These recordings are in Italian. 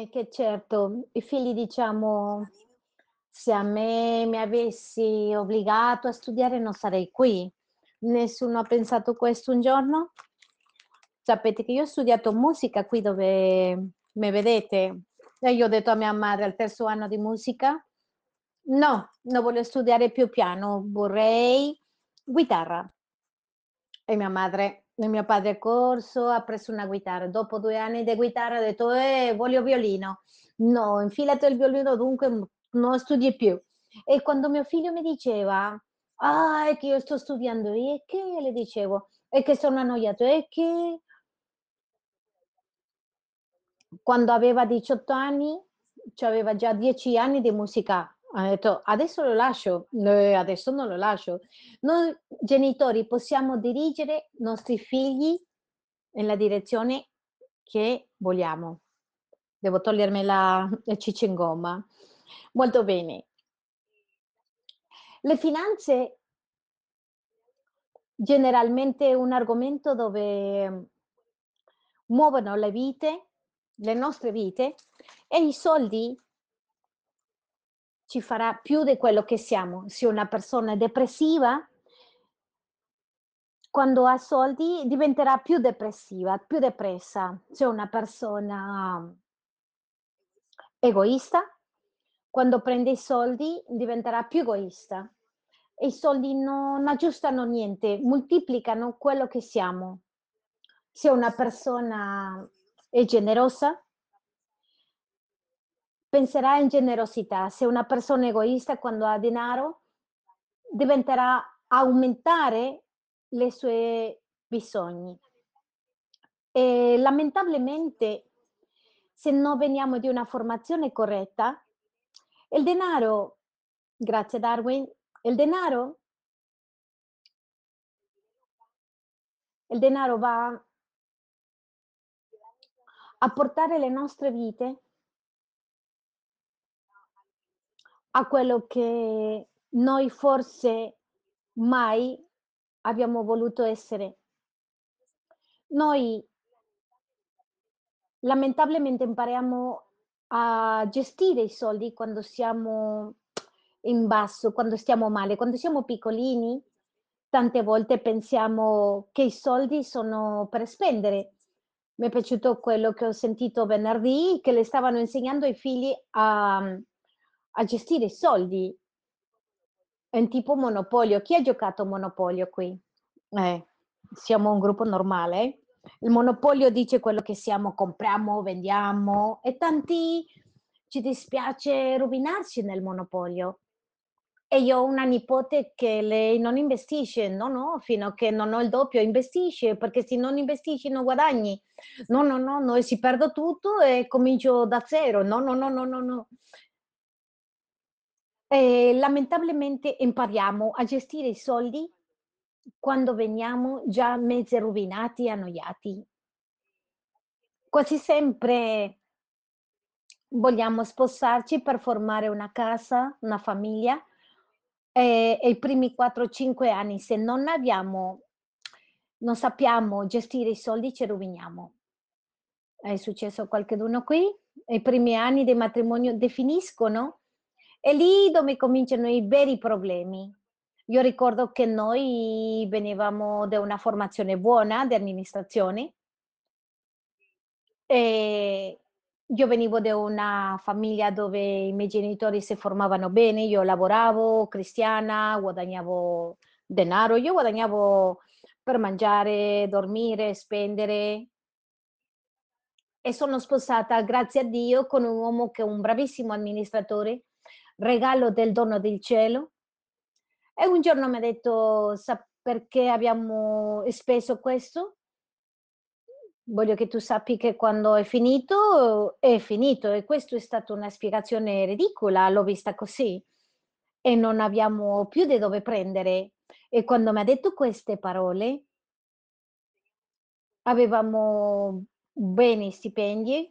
È che certo, i figli diciamo se a me mi avessi obbligato a studiare non sarei qui. Nessuno ha pensato questo un giorno? Sapete che io ho studiato musica qui dove me vedete e io ho detto a mia madre al terzo anno di musica: "No, non voglio studiare più piano, vorrei chitarra". E mia madre e mio padre è corso, ha preso una chitarra. Dopo 2 anni di chitarra ha detto: "Eh, voglio violino". "No, infilati il violino ovunque, m non studi più". E quando mio figlio mi diceva: "Ah, è che io sto studiando". "E che?" Le dicevo. "È che sono annoiato". "E che?" Quando aveva 18 anni, c'aveva già 10 anni di musica. Ha detto: "Adesso lo lascio". "Eh, adesso non lo lascio". Noi genitori possiamo dirigere nostri figli nella direzione che vogliamo. Devo togliermi la le ciccia in gomma. Molto bene. Le finanze generalmente un argomento dove muovono le vite, le nostre vite e i soldi ci farà più di quello che siamo. Se una persona è depressiva quando ha soldi diventerà più depressiva, più depressa. Se una persona egoista, quando prende i soldi diventerà più egoista. E i soldi non aggiustano niente, moltiplicano quello che siamo. Se una persona è generosa penserà in generosità. Se una persona egoista quando ha denaro, diventerà aumentare le sue bisogni. E lamentabilmente, se non veniamo di una formazione corretta, il denaro grazie Darwin, il denaro il denaro va a portare le nostre vite a quello che noi forse mai abbiamo voluto essere. Noi lamentabilmente impariamo a gestire i soldi quando siamo in basso, quando stiamo male. Quando siamo piccolini, tante volte pensiamo che i soldi sono per spendere. Mi è piaciuto quello che ho sentito venerdì, che le stavano insegnando ai figli a a gestire i soldi. È un tipo Monopolio. Chi ha giocato Monopolio qui? Eh, siamo un gruppo normale. Il Monopolio dice quello che siamo, compriamo, vendiamo e tanti ci dispiace rovinarci nel Monopolio. E io ho una nipote che lei non investisce. "No, no, fino a che non ho il doppio". "Investisci, perché se non investisci non guadagni". "No, no, no, no, e se perdo tutto e comincio da 0". "No, no, no, no, no, no". E lamentabilmente impariamo a gestire i soldi quando veniamo già mezzi rovinati e annoiati. Quasi sempre vogliamo sposarci per formare una casa, una famiglia, e e i primi 4, 5 anni se non abbiamo non sappiamo gestire i soldi ci roviniamo. È successo a qualcheduno qui? I primi anni di matrimonio definiscono, è lì dove cominciano i veri problemi. Io ricordo che noi venivamo da una formazione buona di amministrazione e io venivo da una famiglia dove i miei genitori si formavano bene, io lavoravo, cristiana, guadagnavo denaro, io guadagnavo per mangiare, dormire, spendere. E sono sposata, grazie a Dio, con un uomo che è un bravissimo amministratore, regalo del dono del cielo. E un giorno m'ha detto: "Sa perché abbiamo speso questo?" "Voglio che tu sappi che quando è finito, è finito." E questo è stato una spiegazione ridicola, l'ho vista così. E non abbiamo più da dove prendere. E quando m'ha detto queste parole avevamo beni stipendi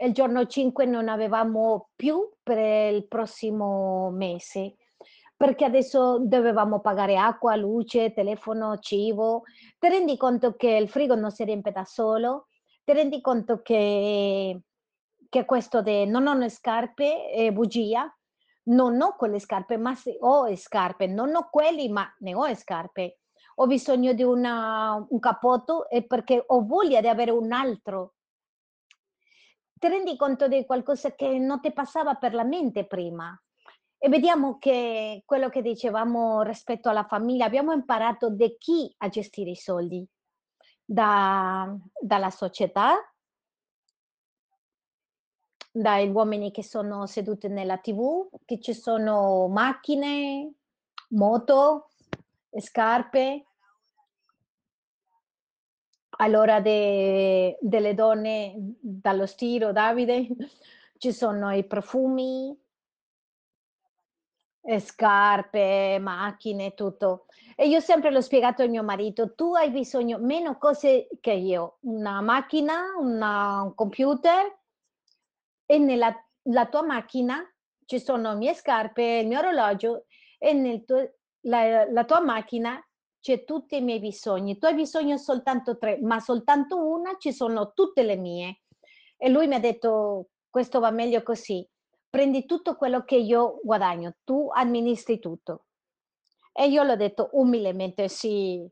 il giorno 5 non avevamo più per il prossimo mese, perché adesso dovevamo pagare acqua, luce, telefono, cibo. Ti rendi conto che il frigo non si riempie da solo? Ti rendi conto che che questo de non ho le scarpe è bugia, non ho quelle scarpe, ma ho scarpe, non ho quelli, ma ne ho scarpe. Ho bisogno di una un cappotto è perché ho voglia di avere un altro. Ti rendi conto di qualcosa che non ti passava per la mente prima? E vediamo che quello che dicevamo rispetto alla famiglia, abbiamo imparato da chi a gestire i soldi? Da dalla società dai uomini che sono seduti nella TV, che ci sono macchine, moto, scarpe. All'ora de delle donne, dallo stiro Davide, ci sono i profumi scarpe, macchine, tutto. E io sempre l'ho spiegato a mio marito: "Tu hai bisogno meno cose che io, una macchina, una un computer e nella la tua macchina ci sono mie scarpe, il mio orologio e nel tuo la la tua macchina c'è tutti i miei bisogni. Tu hai bisogno soltanto 3, ma soltanto una ci sono tutte le mie". E lui mi ha detto: "Questo va meglio così. Prendi tutto quello che io guadagno, tu amministri tutto". E io l'ho detto umilmente: "Sì,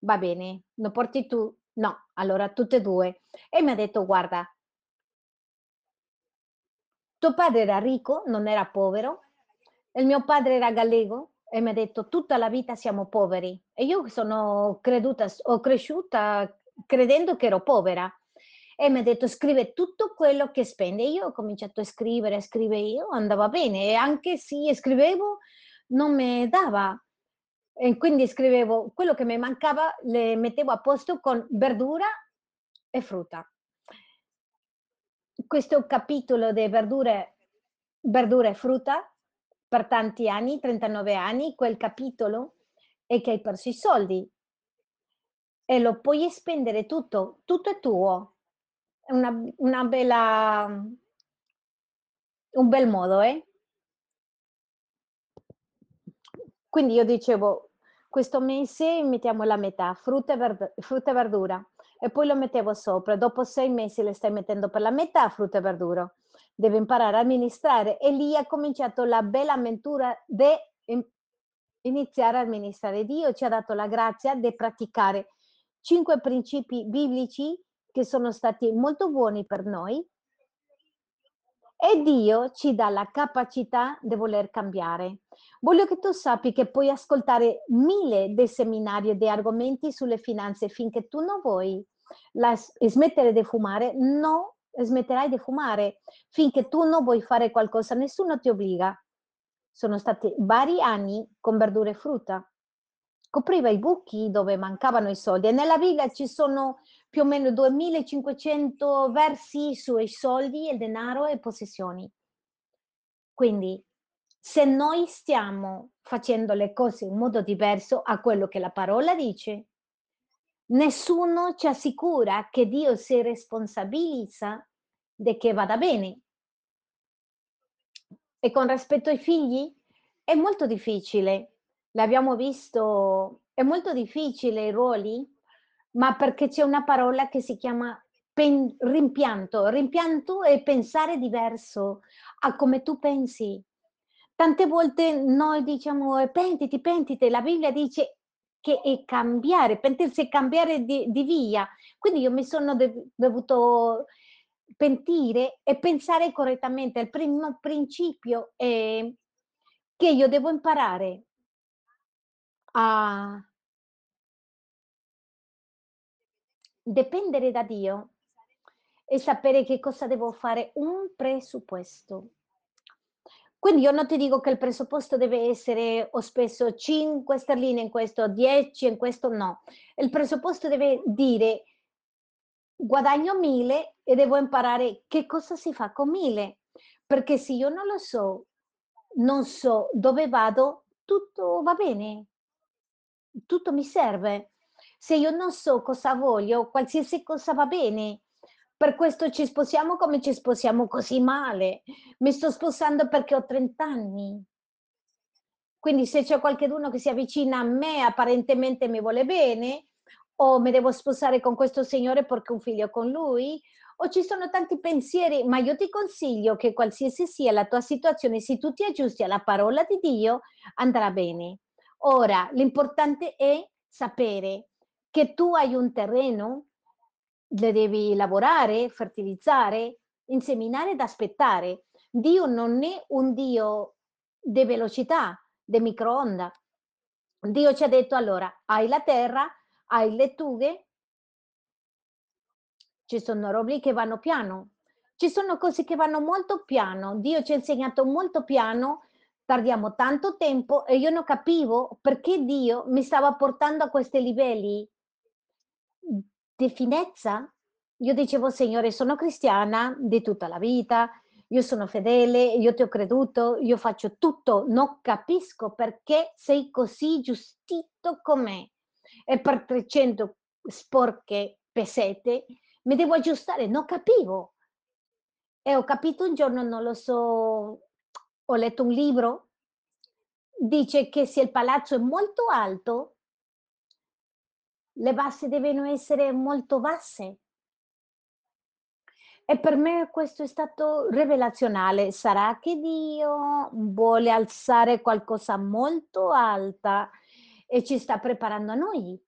va bene, lo porti tu?" "No, allora tutte e 2". E mi ha detto: "Guarda" "tuo padre era ricco, non era povero, il mio padre era gallego e mi ha detto: "Tutta la vita siamo poveri". E io sono creduta ho cresciuta credendo che ero povera. E mi ha detto: "Scrive tutto quello che spendi". E io ho cominciato a scrivere, a scrivere, io andava bene e anche se scrivevo non me dava. E quindi scrivevo quello che mi mancava, le mettevo a posto con verdura e frutta. Questo capitolo de verdure verdura e frutta per tanti anni, 39 anni, quel capitolo è che hai perso i soldi. E lo puoi spendere tutto, tutto è tuo. È una una bella un bel modo, eh? Quindi io dicevo: "Questo mese mettiamo la metà, frutta e verd frutta e verdura", e poi lo mettevo sopra. Dopo 6 mesi le stai mettendo per la metà frutta e verdura. Devi imparare a amministrare e lì ha cominciato la bella avventura de im iniziare a amministrare. Dio ci ha dato la grazia de praticare 5 principi biblici che sono stati molto buoni per noi e Dio ci dà la capacità de voler cambiare. Voglio che tu sappi che puoi ascoltare 1000 dei seminari e dei argomenti sulle finanze finché tu non vuoi la smettere di fumare, no smetterai di fumare. Finché tu non vuoi fare qualcosa, nessuno ti obbliga. Sono stati vari anni con verdura e frutta. Copriva i buchi dove mancavano i soldi e nella Bibbia ci sono più o meno 2500 versi sui soldi e denaro e possessioni. Quindi, se noi stiamo facendo le cose in modo diverso a quello che la parola dice nessuno ci assicura che Dio si responsabilizza de che vada bene. E con rispetto ai figli? È molto difficile. L'abbiamo visto, è molto difficile i ruoli, ma perché c'è una parola che si chiama pen rimpianto. Rimpianto è pensare diverso a come tu pensi. Tante volte noi diciamo: "Eh, pentiti, pentiti", la Bibbia dice che è cambiare, pentirsi e cambiare di di via. Quindi io mi sono dev dovuto pentire e pensare correttamente. Il primo principio è che io devo imparare a dipendere da Dio e sapere che cosa devo fare, un presupposto. Quindi io non ti dico che il presupposto deve essere: "Ho speso 5 sterline in questo, 10 in questo", no. Il presupposto deve dire guadagno 1000 e devo imparare che cosa si fa con 1000, perché se io non lo so, non so dove vado, tutto va bene. Tutto mi serve. Se io non so cosa voglio, qualsiasi cosa va bene. Per questo ci sposiamo come ci sposiamo così male. Mi sto sposando perché ho 30 anni. Quindi se c'è qualcheduno che si avvicina a me, apparentemente mi vuole bene, o mi devo sposare con questo signore perché ho un figlio con lui, o ci sono tanti pensieri, ma io ti consiglio che qualsiasi sia la tua situazione, se tu ti aggiusti alla parola di Dio, andrà bene. Ora, l'importante è sapere che tu hai un terreno, le devi lavorare, fertilizzare, inseminare ed aspettare. Dio non è un Dio di velocità, di microonda. Dio ci ha detto allora, hai la terra, hai le tughe, ci sono robe che vanno piano, ci sono cose che vanno molto piano. Dio ci ha insegnato molto piano, tardiamo tanto tempo e io non capivo perché Dio mi stava portando a questi livelli di finezza. Io dicevo, Signore, sono cristiana di tutta la vita, io sono fedele, io ti ho creduto, io faccio tutto, non capisco perché sei così giustito com'è. E per 300 sporche pesette mi devo aggiustare, non capivo. E ho capito un giorno, non lo so, ho letto un libro, dice che se il palazzo è molto alto, le basse devono essere molto basse. E per me questo è stato rivelazionale. Sarà che Dio vuole alzare qualcosa molto alta e ci sta preparando a noi?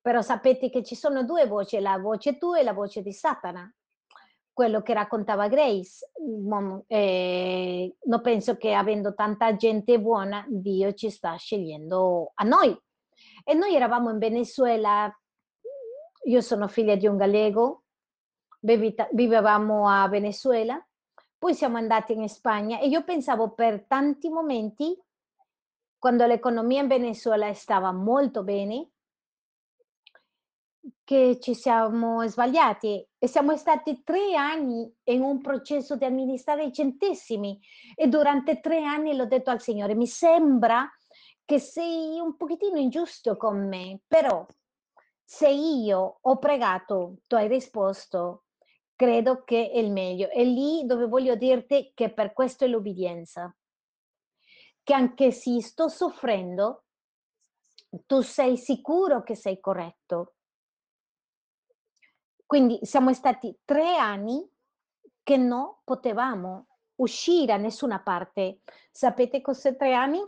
Però sapete che ci sono due voci, la voce tua e la voce di Satana. Quello che raccontava Grace. Eh, non penso che avendo tanta gente buona, Dio ci sta scegliendo a noi. E noi eravamo in Venezuela, io sono figlia di un gallego, vivevamo a Venezuela, poi siamo andati in Spagna e io pensavo per tanti momenti, quando l'economia in Venezuela stava molto bene, che ci siamo sbagliati. E siamo stati tre anni in un processo di amministrare i centesimi. E durante tre anni l'ho detto al Signore, mi sembra che sei un pochettino ingiusto con me, però se io ho pregato, tu hai risposto, credo che è il meglio. È lì dove voglio dirti che per questo è l'obbedienza. Che anche se sto soffrendo, tu sei sicuro che sei corretto. Quindi siamo stati tre anni che non potevamo uscire a nessuna parte. Sapete cos'è tre anni?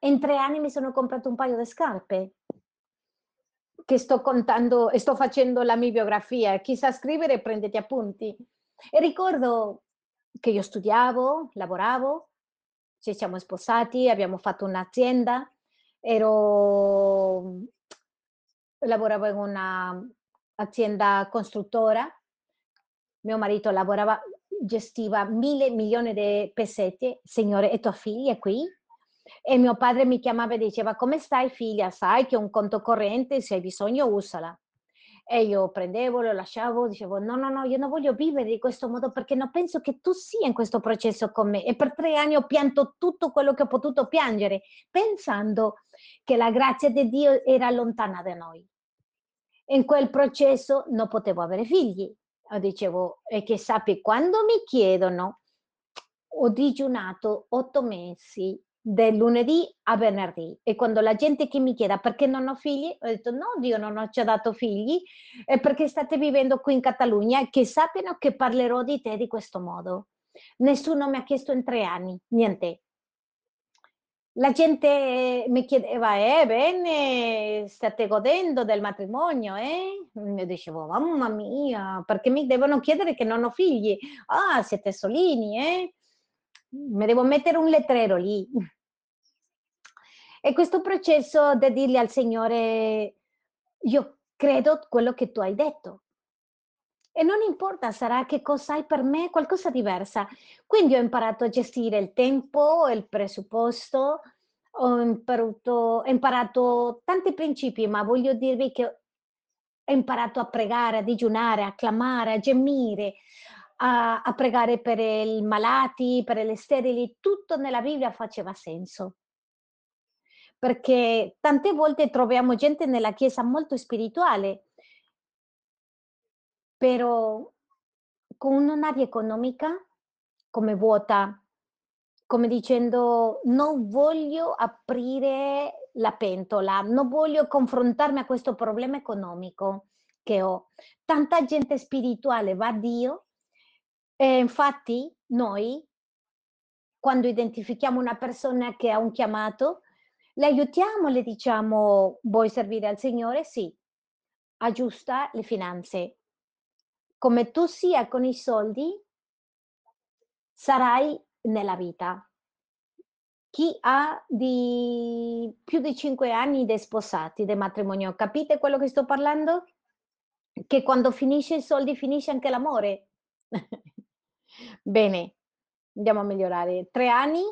In tre anni mi sono comprato un paio di scarpe che sto contando e sto facendo la mia biografia. Chi sa scrivere prendete appunti. E ricordo che io studiavo, lavoravo, ci siamo sposati, abbiamo fatto un'azienda, ero, lavoravo in un'azienda costruttora, mio marito lavorava, gestiva mille milioni di pesetti, signore, e tua figlia è qui? E mio padre mi chiamava e diceva, come stai figlia? Sai che ho un conto corrente, se hai bisogno usala. E io prendevo, lo lasciavo, dicevo, no, no, no, io non voglio vivere di questo modo perché non penso che tu sia in questo processo con me. E per tre anni ho pianto tutto quello che ho potuto piangere, pensando che la grazia di Dio era lontana da noi. In quel processo non potevo avere figli. Io dicevo, e che sappi, quando mi chiedono, ho digiunato otto mesi del lunedì a venerdì e quando la gente che mi chiede perché non ho figli, ho detto no, Dio non ci ha dato figli, è perché state vivendo qui in Catalogna che sappiano che parlerò di te di questo modo. Nessuno mi ha chiesto in tre anni, niente. La gente mi chiedeva, eh, bene, state godendo del matrimonio, eh? Io dicevo, mamma mia, perché mi devono chiedere che non ho figli? Ah, siete solini, eh? Mi devo mettere un lettrero lì. E questo processo di dirgli al Signore, io credo quello che tu hai detto. E non importa, sarà che cosa hai per me, qualcosa diversa. Quindi ho imparato a gestire il tempo, il presupposto, ho imparato, ho imparato tanti principi, ma voglio dirvi che ho imparato a pregare, a digiunare, a clamare, a gemire, a, a pregare per i malati, per le sterili, tutto nella Bibbia faceva senso perché tante volte troviamo gente nella chiesa molto spirituale, però con un'aria economica come vuota, come dicendo non voglio aprire la pentola, non voglio confrontarmi a questo problema economico. che ho. Tanta gente spirituale va a Dio e infatti noi, quando identifichiamo una persona che ha un chiamato, le aiutiamo, le diciamo, vuoi servire al Signore? Sì, aggiusta le finanze. Come tu sia con i soldi, sarai nella vita. Chi ha di più di 5 anni di sposati, di matrimonio, capite quello che sto parlando? Che quando finisce i soldi finisce anche l'amore. Bene, andiamo a migliorare. 3 anni?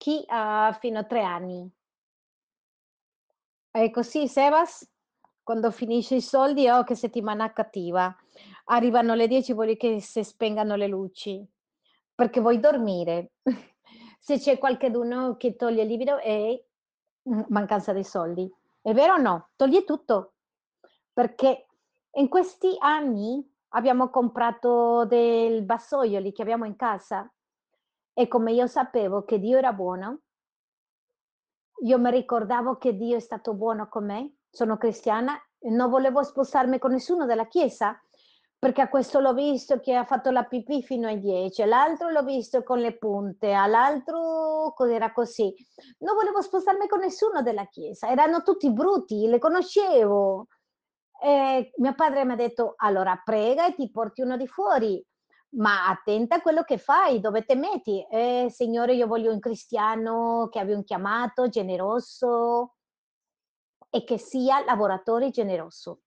Chi ha fino a 3 anni? È così, Sebas? Quando finisce i soldi, oh che settimana cattiva. Arrivano le 10, vuol dire che si spengano le luci, perché vuoi dormire. Se c'è qualcheduno che toglie il livido è mancanza di soldi. È vero o no? Toglie tutto. Perché in questi anni abbiamo comprato del vassoioli che abbiamo in casa e come io sapevo che Dio era buono, io mi ricordavo che Dio è stato buono con me, sono cristiana non volevo sposarmi con nessuno della chiesa perché a questo l'ho visto che ha fatto la pipì fino ai 10, l'altro l'ho visto con le punte, all'altro era così. Non volevo spostarmi con nessuno della chiesa, erano tutti brutti, le conoscevo. E mio padre mi ha detto, allora prega e ti porti uno di fuori, ma attenta a quello che fai, dove ti metti. Eh, signore, io voglio un cristiano che abbia un chiamato, generoso e che sia lavoratore generoso.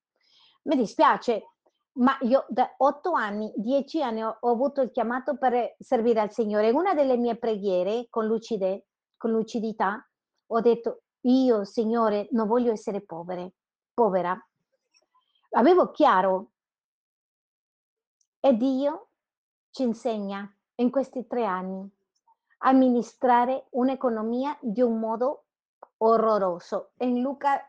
Mi dispiace, ma io da otto anni, dieci anni ho, ho, avuto il chiamato per servire al Signore. Una delle mie preghiere con, lucide, con lucidità ho detto, io Signore non voglio essere povere, povera. Avevo chiaro e Dio ci insegna in questi tre anni a amministrare un'economia di un modo orroroso. In Luca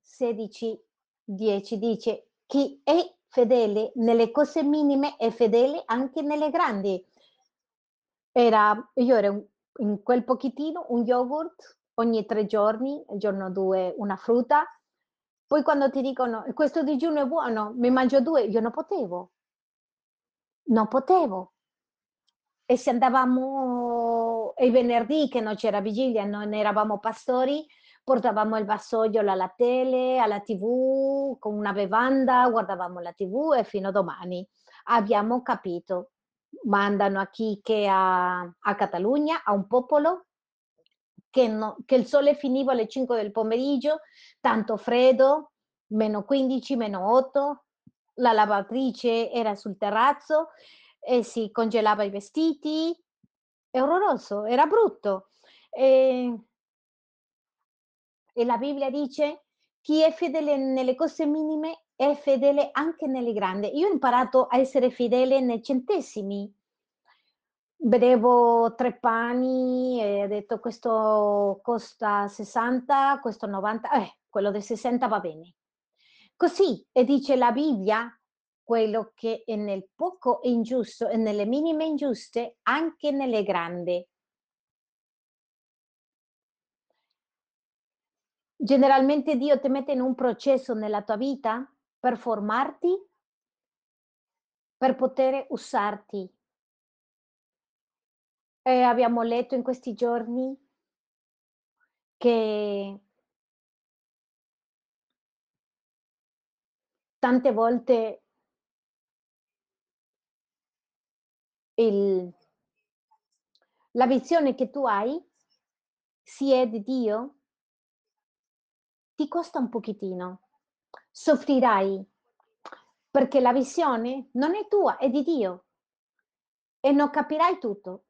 16, 10 dice, chi è fedele nelle cose minime e fedele anche nelle grandi. Era, io ero in quel pochettino un yogurt ogni tre giorni, il giorno due una frutta. Poi quando ti dicono questo digiuno è buono, mi mangio due, io non potevo. Non potevo. E se andavamo il venerdì che non c'era vigilia, non eravamo pastori, portavamo il vassoio alla tele, alla tv, con una bevanda, guardavamo la tv e fino a domani. Abbiamo capito. Mandano a chi che a, a Catalogna, a un popolo che, no, che il sole finiva alle 5 del pomeriggio, tanto freddo, meno 15, meno 8, la lavatrice era sul terrazzo e si congelava i vestiti, è orroroso, era brutto. E e la Bibbia dice chi è fedele nelle cose minime è fedele anche nelle grandi. Io ho imparato a essere fedele nei centesimi. Vedevo tre pani e ho detto questo costa 60, questo 90, eh, quello del 60 va bene. Così, e dice la Bibbia, quello che è nel poco è ingiusto e nelle minime ingiuste, anche nelle grandi Generalmente Dio ti mette in un processo nella tua vita per formarti, per poter usarti. E abbiamo letto in questi giorni che tante volte il, la visione che tu hai, si è di Dio, ti costa un pochettino. Soffrirai perché la visione non è tua, è di Dio e non capirai tutto.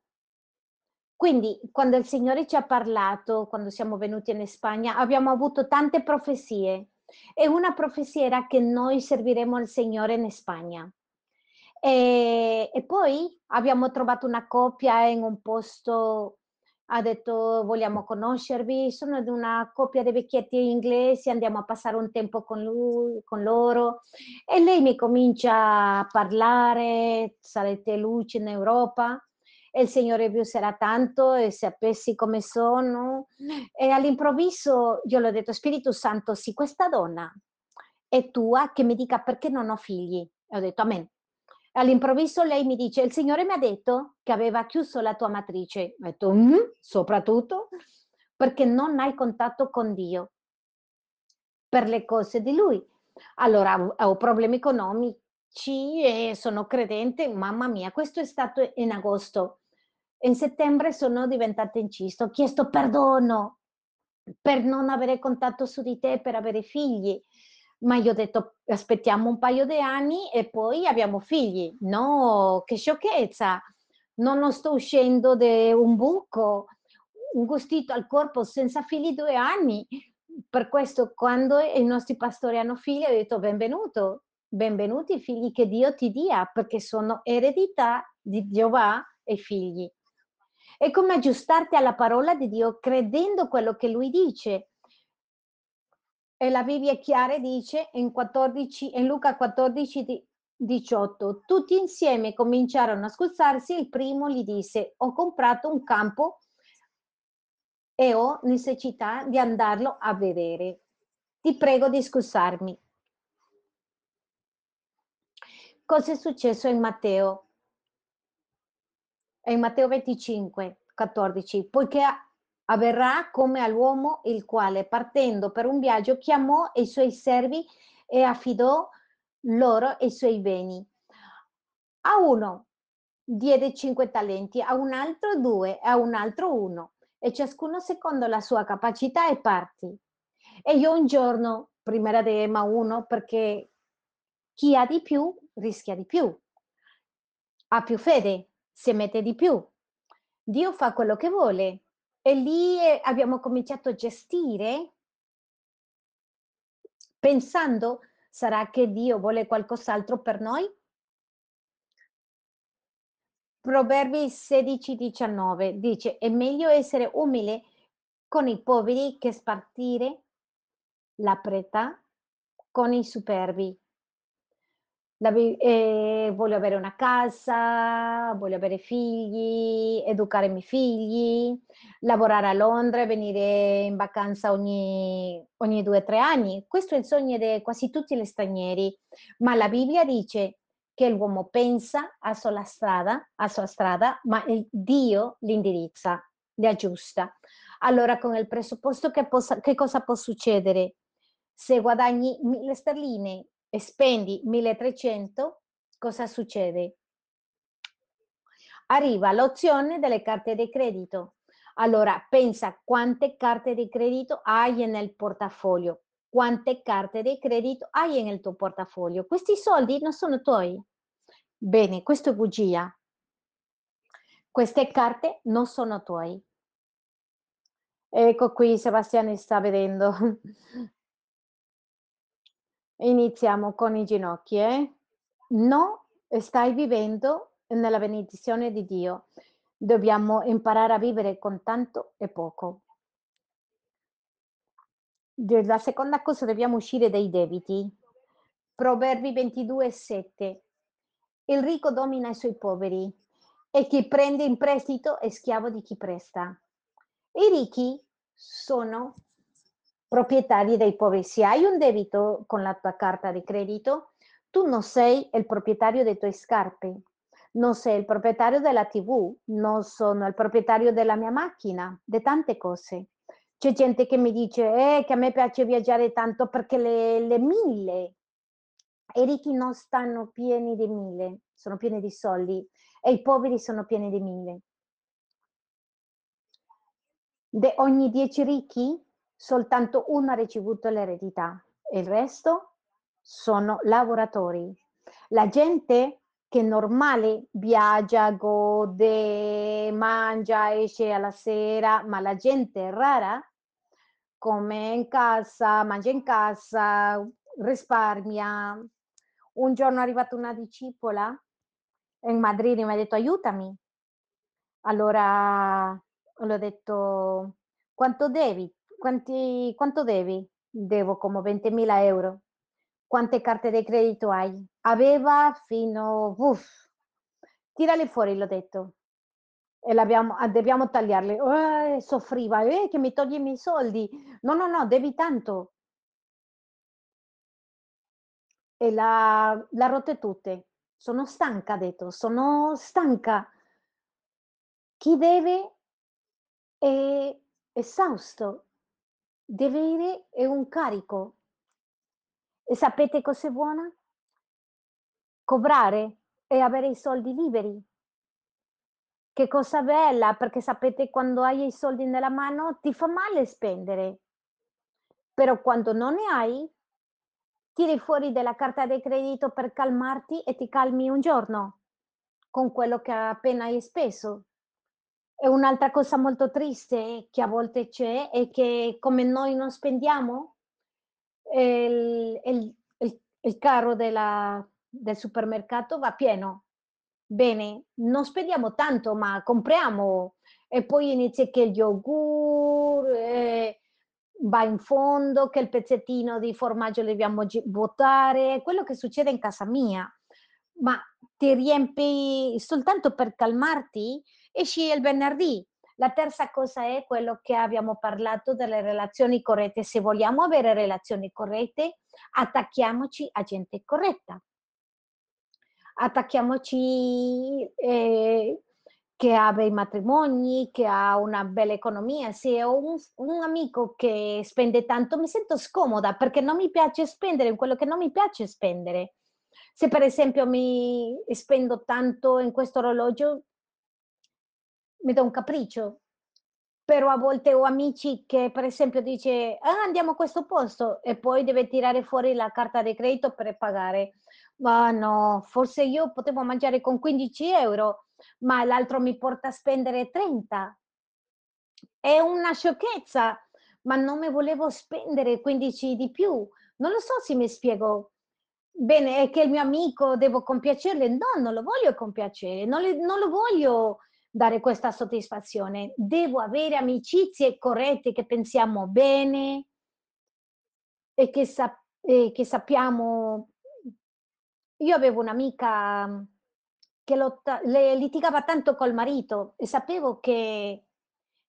Quindi quando il Signore ci ha parlato, quando siamo venuti in Spagna, abbiamo avuto tante profezie e una profezia era che noi serviremo al Signore in Spagna. E, e poi abbiamo trovato una coppia in un posto ha detto vogliamo conoscervi, sono di una coppia di vecchietti inglesi, andiamo a passare un tempo con, lui, con loro e lei mi comincia a parlare, sarete luce in Europa e il Signore vi userà tanto e sapessi come sono e all'improvviso io le ho detto Spirito Santo sì questa donna è tua che mi dica perché non ho figli. E ho detto amen. All'improvviso lei mi dice: "Il Signore mi ha detto che aveva chiuso la tua matrice". Ho detto: "Mh? Soprattutto perché non hai contatto con Dio per le cose di Lui". Allora ho problemi economici e sono credente, mamma mia, questo è stato in agosto. In settembre sono diventata incista, ho chiesto perdono per non avere contatto su di te, per avere figli. Ma gli ho detto: "Aspettiamo un paio di anni e poi abbiamo figli". No, che sciocchezza! No, non sto uscendo de un buco, un gustito al corpo senza figli 2 anni. Per questo quando i nostri pastori hanno figli ho detto: "Benvenuto, benvenuti figli che Dio ti dia, perché sono eredità di Geova e figli". È come aggiustarti alla parola di Dio credendo quello che Lui dice. E la Bibbia è chiara e dice in 14 in Luca 14 di 18: tutti insieme cominciarono a scusarsi, il primo gli disse: "Ho comprato un campo e ho necessità di andarlo a vedere. Ti prego di scusarmi". Cosa è successo in Matteo? In Matteo 25, 14: "Poiché avverrà come all'uomo il quale, partendo per un viaggio, chiamò i suoi servi e affidò loro i suoi beni. A uno diede 5 talenti, a un altro 2 e a un altro 1, e ciascuno secondo la sua capacità e partì. E io un giorno, prima era Dema 1, perché chi ha di più rischia di più. Ha più fede, si mette di più. Dio fa quello che vuole. E lì, ehm, abbiamo cominciato a gestire pensando: "Sarà che Dio vuole qualcos'altro per noi?" Proverbi 16, 19 dice: "È meglio essere umile con i poveri che spartire la preda con i superbi". La ehm, voglio avere una casa, voglio avere figli, educare i miei figli, lavorare a Londra e venire in vacanza ogni ogni 2, 3 anni. Questo è il sogno de quasi tutti gli stranieri, ma la Bibbia dice che l'uomo pensa a sola strada a sua strada, ma Dio li indirizza, li aggiusta. Allora con il presupposto che possa che cosa può succedere? Se guadagni 1000 sterline e spendi 1300, cosa succede? Arriva l'opzione delle carte di credito. Allora pensa quante carte di credito hai nel portafoglio, quante carte di credito hai nel tuo portafoglio. Questi soldi non sono tuoi. Bene, questo è bugia. Queste carte non sono tuoi. Ecco qui, Sebastiani sta vedendo. Iniziamo con i ginocchi, eh. No, stai vivendo nella benedizione di Dio. Dobbiamo imparare a vivere con tanto e poco. La seconda cosa dobbiamo uscire dai debiti. Proverbi 22:7: "Il ricco domina i suoi poveri e chi prende in prestito è schiavo di chi presta". I ricchi sono proprietari dei poveri. Se hai un debito con la tua carta di credito, tu non sei il proprietario dei tuoi scarpe, non sei il proprietario della TV, non sono il proprietario della mia macchina, de tante cose. C'è gente che mi dice: "Eh, che a me piace viaggiare tanto perché le le mille". I ricchi non stanno pieni di mille, sono pieni di soldi e i poveri sono pieni di mille. De ogni 10 ricchi, soltanto 1 ha ricevuto l'eredità e il resto sono lavoratori. La gente che è normale viaggia, gode, mangia, esce alla sera, ma la gente rara come in casa, mangia in casa, risparmia. Un giorno è arrivata una discepola in Madrid e mi ha detto: "Aiutami". Allora le ho detto: "Quanto devi? Quanti quanto devi?" "Devo come 20.000 €." "Quante carte di credito hai?" Aveva fino uff. "Tirali fuori", le ho detto. E ah, "Dobbiamo tagliarli". Eh, soffriva: "Eh, che mi togli i miei soldi". "No, no, no, devi tanto". E l'ha l'ha rotte tutte. "Sono stanca", ha detto, "sono stanca". Chi deve è esausto, deve avere è un carico. E sapete cos'è buona? Cobrare e avere i soldi liberi. Che cosa bella, perché sapete quando hai i soldi nella mano ti fa male spendere. Però quando non ne hai tiri fuori della carta de credito per calmarti e ti calmi un giorno, con quello che appena hai speso. E un'altra cosa molto triste che a volte c'è è che come noi non spendiamo, il il il il carro della del supermercato va pieno. Bene, non spendiamo tanto, ma compriamo e poi inizia che il yogurt, ehm, va in fondo, che il pezzettino di formaggio dobbiamo buttare, quello che succede in casa mia. Ma ti riempi soltanto per calmarti, esci il venerdì. La terza cosa è quello che abbiamo parlato delle relazioni corrette. Se vogliamo avere relazioni corrette, attacchiamoci a gente corretta. Attacchiamoci, ehm, che ha bei matrimoni, che ha una bella economia. Se ho un un amico che spende tanto, mi sento scomoda perché non mi piace spendere in quello che non mi piace spendere. Se per esempio mi spendo tanto in questo orologio mi dà un capriccio. Però a volte ho amici che per esempio dice: "Ah, andiamo a questo posto" e poi deve tirare fuori la carta de credito per pagare. Ma no, forse io potevo mangiare con 15 €, ma l'altro mi porta a spendere 30. È una sciocchezza, ma non me volevo spendere 15 di più. Non lo so se mi spiego. Bene, è che il mio amico devo compiacerle? No, non lo voglio compiacere, non le non lo voglio dare questa soddisfazione. Devo avere amicizie corrette, che pensiamo bene e che sap e che sappiamo io avevo un'amica che lotta litigava tanto col marito e sapevo che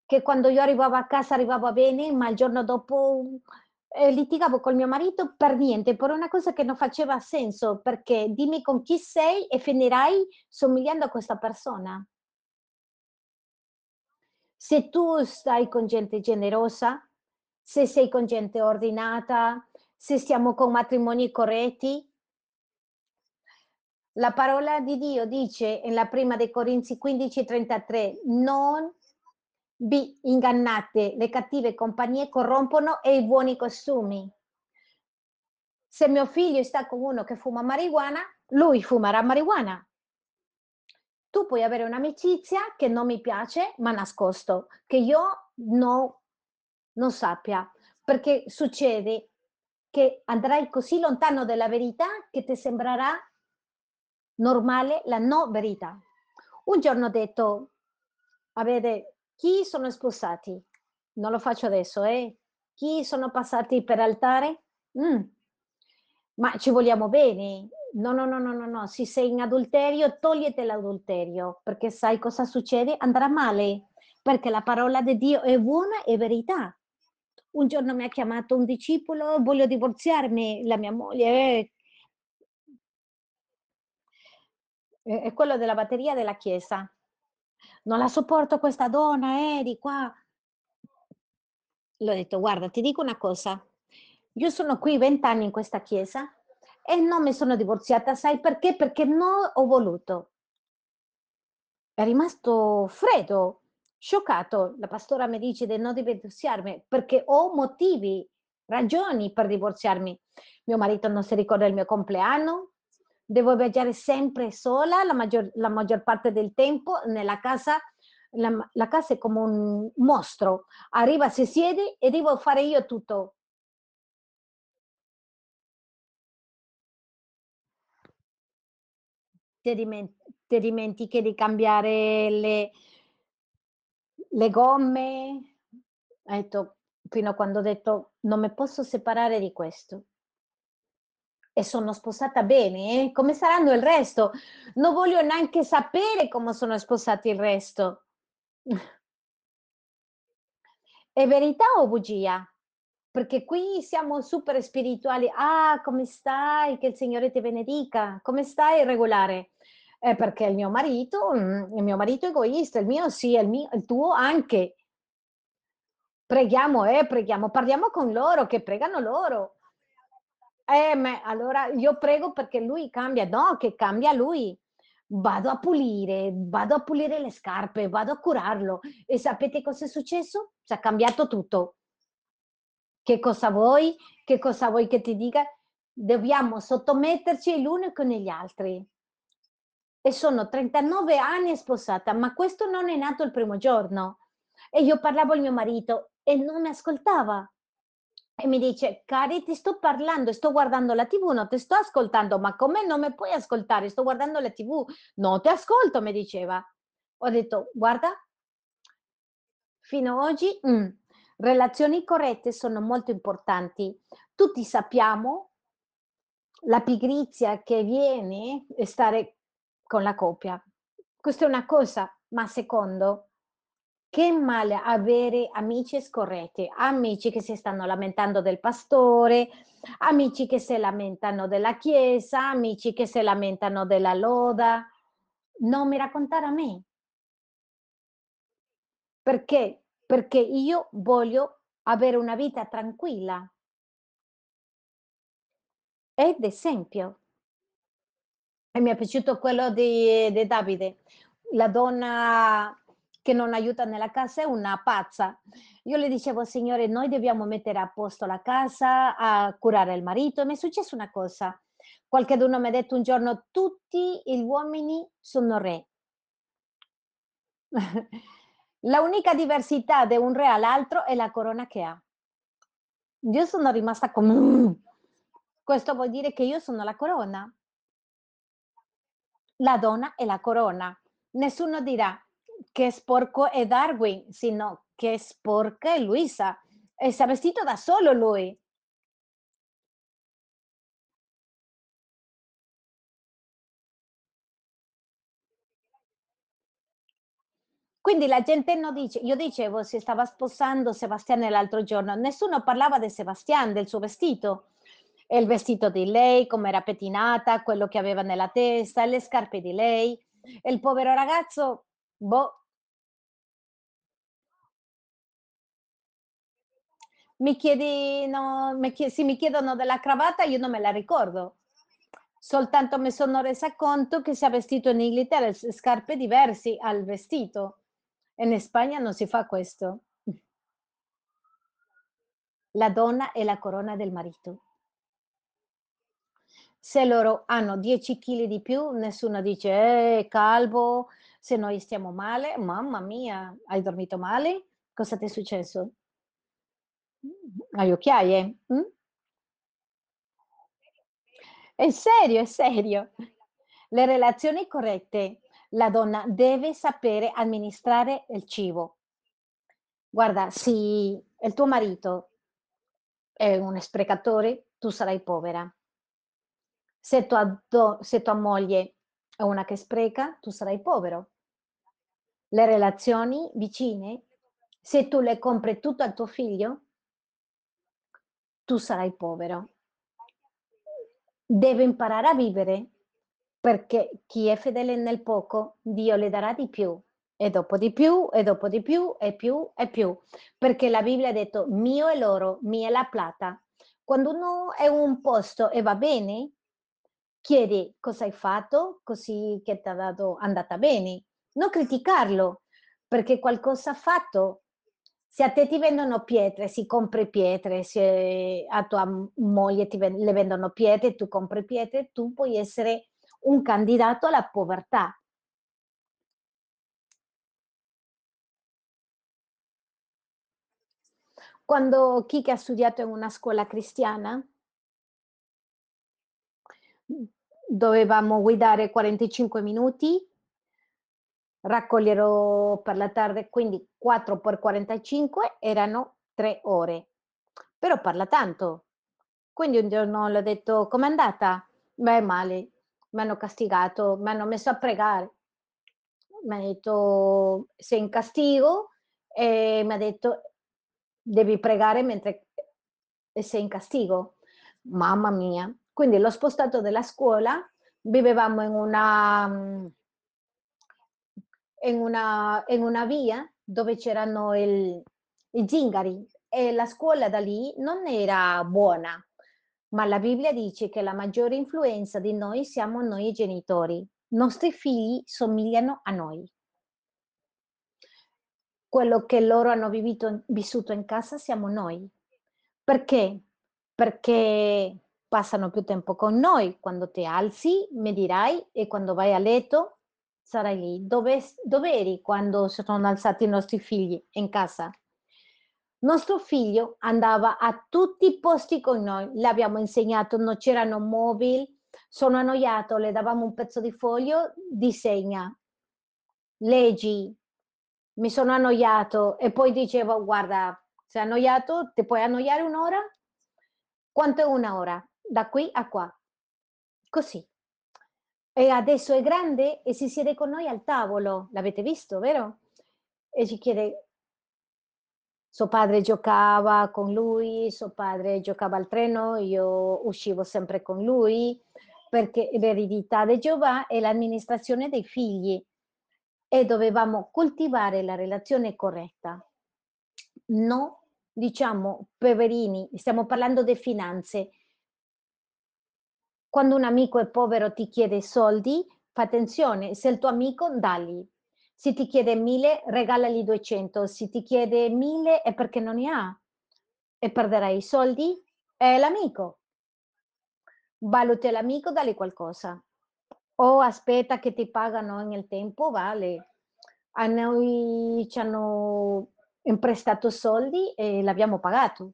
che quando io arrivavo a casa arrivava bene, ma il giorno dopo, ehm, litigavo col mio marito per niente, per una cosa che non faceva senso, perché dimmi con chi sei e finirai somigliando a questa persona. Se tu stai con gente generosa, se sei con gente ordinata, se stiamo con matrimoni corretti la parola di Dio dice nella prima dei Corinzi 15:33: "Non vi ingannate, le cattive compagnie corrompono e i buoni costumi". Se mio figlio sta con uno che fuma marijuana, lui fumerà marijuana. Tu puoi avere un'amicizia che non mi piace, ma nascosto, che io no non sappia, perché succede che andrai così lontano dalla verità che ti sembrerà normale la no verità. Un giorno ho detto: "Avete chi sono sposati?" Non lo faccio adesso, eh. "Chi sono passati per altare?" Mh. Ma ci vogliamo bene. No, no, no, no, no, no, se sei in adulterio togliete l'adulterio, perché sai cosa succede? Andrà male, perché la parola di Dio è buona e verità. Un giorno mi ha chiamato un discepolo: "Voglio divorziarmi", la mia moglie eh È quello della batteria della chiesa. "Non la sopporto questa donna, eh, di qua" Le ho detto: "Guarda, ti dico una cosa, io sono qui 20 anni in questa chiesa e non mi sono divorziata, sai perché? Perché no ho voluto." È rimasto freddo, scioccato. La pastora mi dice di non divorziarmi perché ho motivi, ragioni per divorziarmi. Mio marito non si ricorda il mio compleanno, devo viaggiare sempre sola la maggior la maggior parte del tempo nella casa la la casa è come un mostro. Arriva, si siede e devo fare io tutto. Ti dimen ti dimentichi di cambiare le le gomme. Ho detto fino a quando ho detto: "Non me posso separare di questo." E sono sposata bene, eh, come saranno il resto. Non voglio neanche sapere come sono sposati il resto. È verità o bugia? Perché qui siamo super spirituali: "Ah, come stai? Che il Signore ti benedica. Come stai?" Regolare. Eh, perché il mio marito mhmm, il mio marito è egoista, il mio sì, il mi il tuo anche. Preghiamo eh, preghiamo, parliamo con loro, che pregano loro. Eh, me allora io prego perché lui cambia. No, che cambia lui. Vado a pulire, vado a pulire le scarpe, vado a curarlo. E sapete cosa è successo? S'è cambiato tutto. Che cosa vuoi? Che cosa vuoi che ti dica? Dobbiamo sottometterci l'uno con gli altri. E sono 39 anni sposata, ma questo non è nato il primo giorno. E io parlavo al mio marito e non mi ascoltava. E mi dice: "Cari, ti sto parlando, sto guardando la TV, non ti sto ascoltando". "Ma come non me puoi ascoltare? Sto guardando la TV". "No ti ascolto", mi diceva. Ho detto: "Guarda" fino oggi mh, relazioni corrette sono molto importanti. Tutti sappiamo la pigrizia che viene e stare con la coppia. Questa è una cosa, ma secondo, che male avere amici scorretti, amici che si stanno lamentando del pastore, amici che se lamentano della chiesa, amici che se lamentano della loda. Non mi raccontare a me. Perché? Perché io voglio avere una vita tranquilla. Ed esempio. E mi è piaciuto quello di di Davide. La donna che non aiuta nella casa è una pazza. Io le dicevo: "Signore, noi dobbiamo mettere a posto la casa, a curare il marito". E m'è successa una cosa. Qualcheduno m'ha detto un giorno: "Tutti gli uomini sono re". La unica diversità de un re all'altro è la corona che ha. Io sono rimasta come "Mh!". Questo vuol dire che io sono la corona. La donna è la corona. Nessuno dirà: "Che sporco è Darwin", sino: "Che sporca è Luisa". E s'è vestito da solo lui. Quindi la gente no dice io dicevo si stava sposando Sebastiane l'altro giorno, nessuno parlava de Sebastian, del suo vestito. Il vestito di lei, com'era pettinata, quello che aveva nella testa, le scarpe di lei. E il povero ragazzo, boh. Mi chiedi no mi chie se mi chiedono della cravatta io non me la ricordo. Soltanto mi sono resa conto che s'è vestito in Inghilterra, scarpe diversi al vestito. In Spagna non si fa questo. La donna è la corona del marito. Se loro hanno 10 chili di più, nessuno dice: "Eh, calvo", se noi stiamo male: "Mamma mia, hai dormito male? Cosa ti è successo?" Hai occhiaie? Mh? È serio, è serio. Le relazioni corrette, la donna deve sapere amministrare il cibo. Guarda, se il tuo marito è un sprecatore, tu sarai povera. Se tua do se tua moglie è una che spreca, tu sarai povero. Le relazioni vicine, se tu le compri tutto al tuo figlio tu sarai povero. Deve imparare a vivere, perché chi è fedele nel poco, Dio le darà di più, e dopo di più, e dopo di più, e più, e più. Perché la Bibbia ha detto: "Mio è l'oro, mia è la plata". Quando uno è un posto e va bene, chiedi: "Cosa hai fatto così che t'ha dato andata bene?" Non criticarlo, perché qualcosa ha fatto. Se a te ti vendono pietre, si compri pietre, se a tua moglie ti ven le vendono pietre, tu compri pietre, tu puoi essere un candidato alla povertà. Quando chi che ha studiato in una scuola cristiana dovevamo guidare 45 minuti raccoglierò per la tarde, quindi 4 per 45 erano 3 ore. Però parla tanto. Quindi un giorno le ho detto: "Com'è andata?" "Beh, male, m'hanno castigato, m'hanno messo a pregare." M'ha detto: "Sei in castigo", e m'ha detto: "Devi pregare mentre" sei in castigo. Mamma mia. Quindi l'ho spostato dalla scuola, vivevamo in una, mm, in una, in una via dove c'erano i zingari e la scuola da lì non era buona, ma la Bibbia dice che la maggiore influenza di noi siamo noi genitori. I nostri figli somigliano a noi. Quello che loro hanno vivito, vissuto in casa siamo noi. Perché? Perché passano più tempo con noi. Quando ti alzi mi dirai e quando vai a letto sarai lì. Dove, dove eri quando si sono alzati i nostri figli in casa? Nostro figlio andava a tutti i posti con noi, le abbiamo insegnato, non c'erano mobili, sono annoiato, le davamo un pezzo di foglio, disegna, leggi, mi sono annoiato e poi dicevo, guarda, sei annoiato, ti puoi annoiare un'ora? Quanto è una ora? Da qui a qua. Così. E adesso è grande e si siede con noi al tavolo, l'avete visto, vero? E ci chiede, suo padre giocava con lui, suo padre giocava al treno, io uscivo sempre con lui, perché l'eredità di Giova è l'amministrazione dei figli e dovevamo coltivare la relazione corretta. No, diciamo, poverini, stiamo parlando di finanze. Quando un amico è povero ti chiede soldi, fa attenzione, se il tuo amico, dagli, se ti chiede 1000, regalagli 200. Se ti chiede 1000 è perché non ne ha e perderai i soldi. È l'amico. Valuti l'amico, dagli qualcosa. O aspetta che ti pagano nel tempo, vale. A noi ci hanno imprestato soldi e l'abbiamo pagato.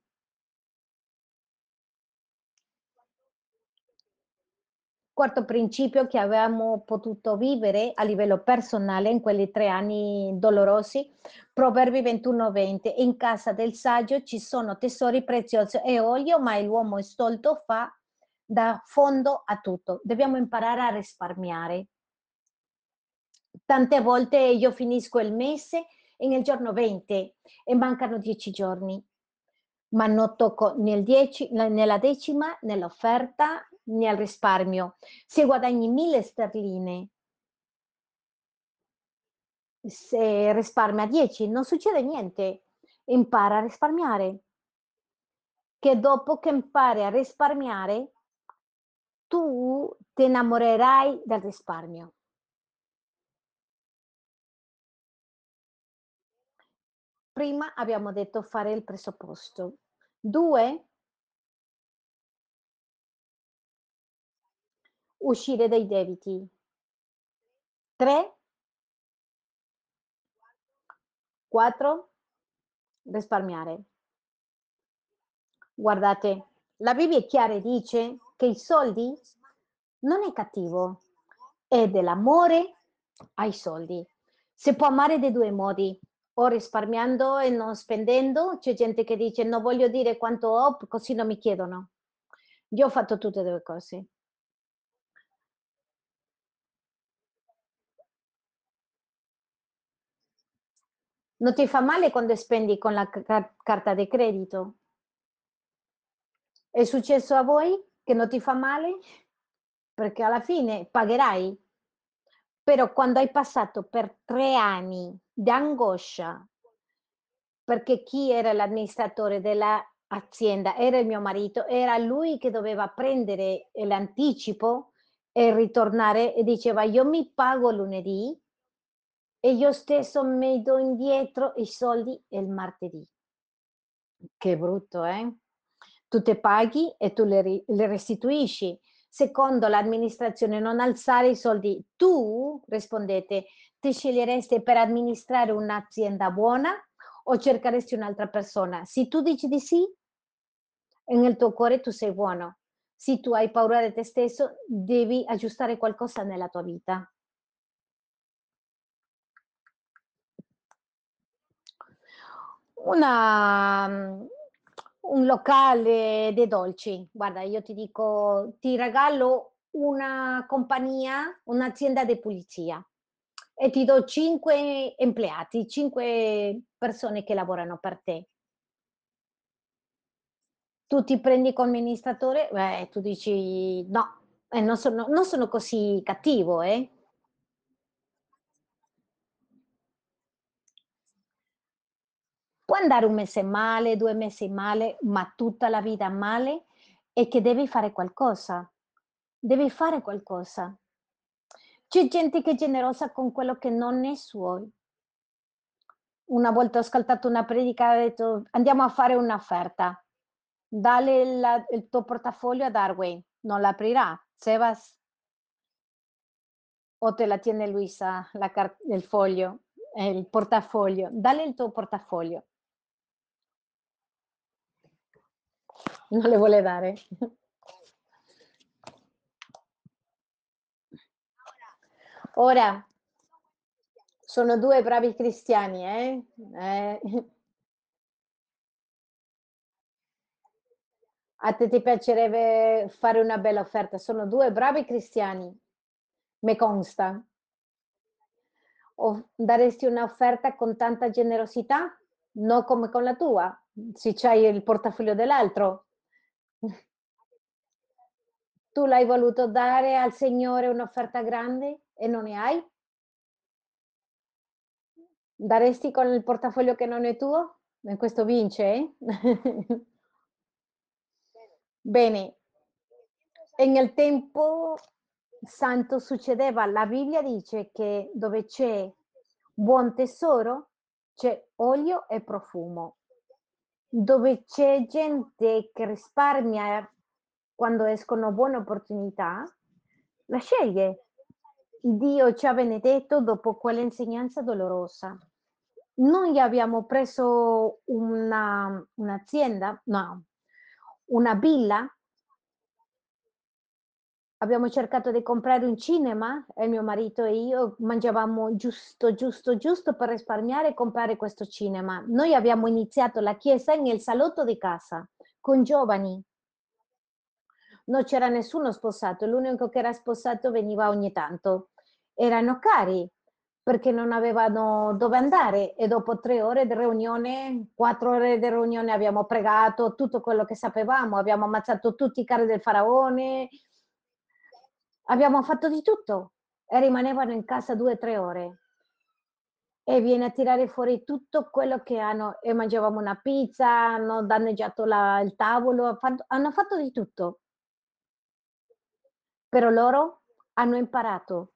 Quarto principio che avevamo potuto vivere a livello personale in quei tre anni dolorosi, Proverbi 21-20, in casa del saggio ci sono tesori preziosi e olio, ma l'uomo stolto fa da fondo a tutto. Dobbiamo imparare a risparmiare. Tante volte io finisco il mese nel giorno 20 e mancano 10 giorni, ma non tocco nel 10, nella decima, nell'offerta, né al risparmio. Se guadagni 1000 sterline, se risparmia 10, non succede niente. Impara a risparmiare. Che dopo che impari a risparmiare, tu ti innamorerai del risparmio. Prima abbiamo detto fare il presupposto. Due, Uscire dai debiti. 3. 4. Risparmiare. Guardate, la Bibbia è chiara e dice che i soldi non è cattivo, è dell'amore ai soldi. Si può amare di due modi, o risparmiando e non spendendo. C'è gente che dice non voglio dire quanto ho, così non mi chiedono. Io ho fatto tutte e due cose. Non ti fa male quando spendi con la car carta di credito? È successo a voi che non ti fa male? Perché alla fine pagherai. Però quando hai passato per tre anni di angoscia, perché chi era l'amministratore dell'azienda era il mio marito, era lui che doveva prendere l'anticipo e ritornare e diceva io mi pago lunedì e io stesso mi do indietro i soldi il martedì. Che brutto, eh? Tu te paghi e tu le, le restituisci. Secondo l'amministrazione, non alzare i soldi. Tu, rispondete, ti sceglieresti per amministrare un'azienda buona o cercheresti un'altra persona? Se tu dici di sì, nel tuo cuore tu sei buono. Se tu hai paura di te stesso, devi aggiustare qualcosa nella tua vita. Una, un locale dei dolci. Guarda, io ti dico, ti regalo una compagnia, un'azienda di pulizia e ti do 5 empleati, 5 persone che lavorano per te. Tu ti prendi come amministratore, beh, tu dici: "No, eh, non sono non sono così cattivo, eh". Può andare 1 mese male, 2 mesi male, ma tutta la vita male, è che devi fare qualcosa. Devi fare qualcosa. C'è gente che è generosa con quello che non è suo. Una volta ho ascoltato una predica, ha detto: "Andiamo a fare un'offerta. Dalle la il tuo portafoglio a Darwin, non l'aprirà. Sebas" "o te la tiene Luisa la il foglio, eh, il portafoglio. Dale il tuo portafoglio." Non le vuole dare. Ora sono 2 bravi cristiani, eh. Eh. A te ti piacerebbe fare una bella offerta. Sono 2 bravi cristiani, me consta. O daresti un'offerta con tanta generosità? No come con la tua, se c'hai il portafoglio dell'altro. Tu l'hai voluto dare al Signore un'offerta grande e non ne hai? Daresti con il portafoglio che non è tuo? E questo vince, eh? Bene. E nel tempo santo succedeva. La Bibbia dice che dove c'è buon tesoro, c'è olio e profumo. Dove c'è gente che risparmia quando escono buone opportunità, la sceglie. Dio ci ha benedetto dopo quell'insegnanza dolorosa. Noi abbiamo preso una un'azienda no, una villa abbiamo cercato di comprare un cinema e mio marito e io mangiavamo giusto, giusto, giusto per risparmiare e comprare questo cinema. Noi abbiamo iniziato la chiesa nel salotto di casa, con giovani. Non c'era nessuno sposato, l'unico che era sposato veniva ogni tanto. Erano cari, perché non avevano dove andare e dopo 3 ore di riunione, 4 ore di riunione abbiamo pregato tutto quello che sapevamo, abbiamo ammazzato tutti i carri del faraone abbiamo fatto di tutto e rimanevano in casa 2, 3 ore. E viene a tirare fuori tutto quello che hanno e mangiavamo una pizza, hanno danneggiato la il tavolo, hanno fatto di tutto. Però loro hanno imparato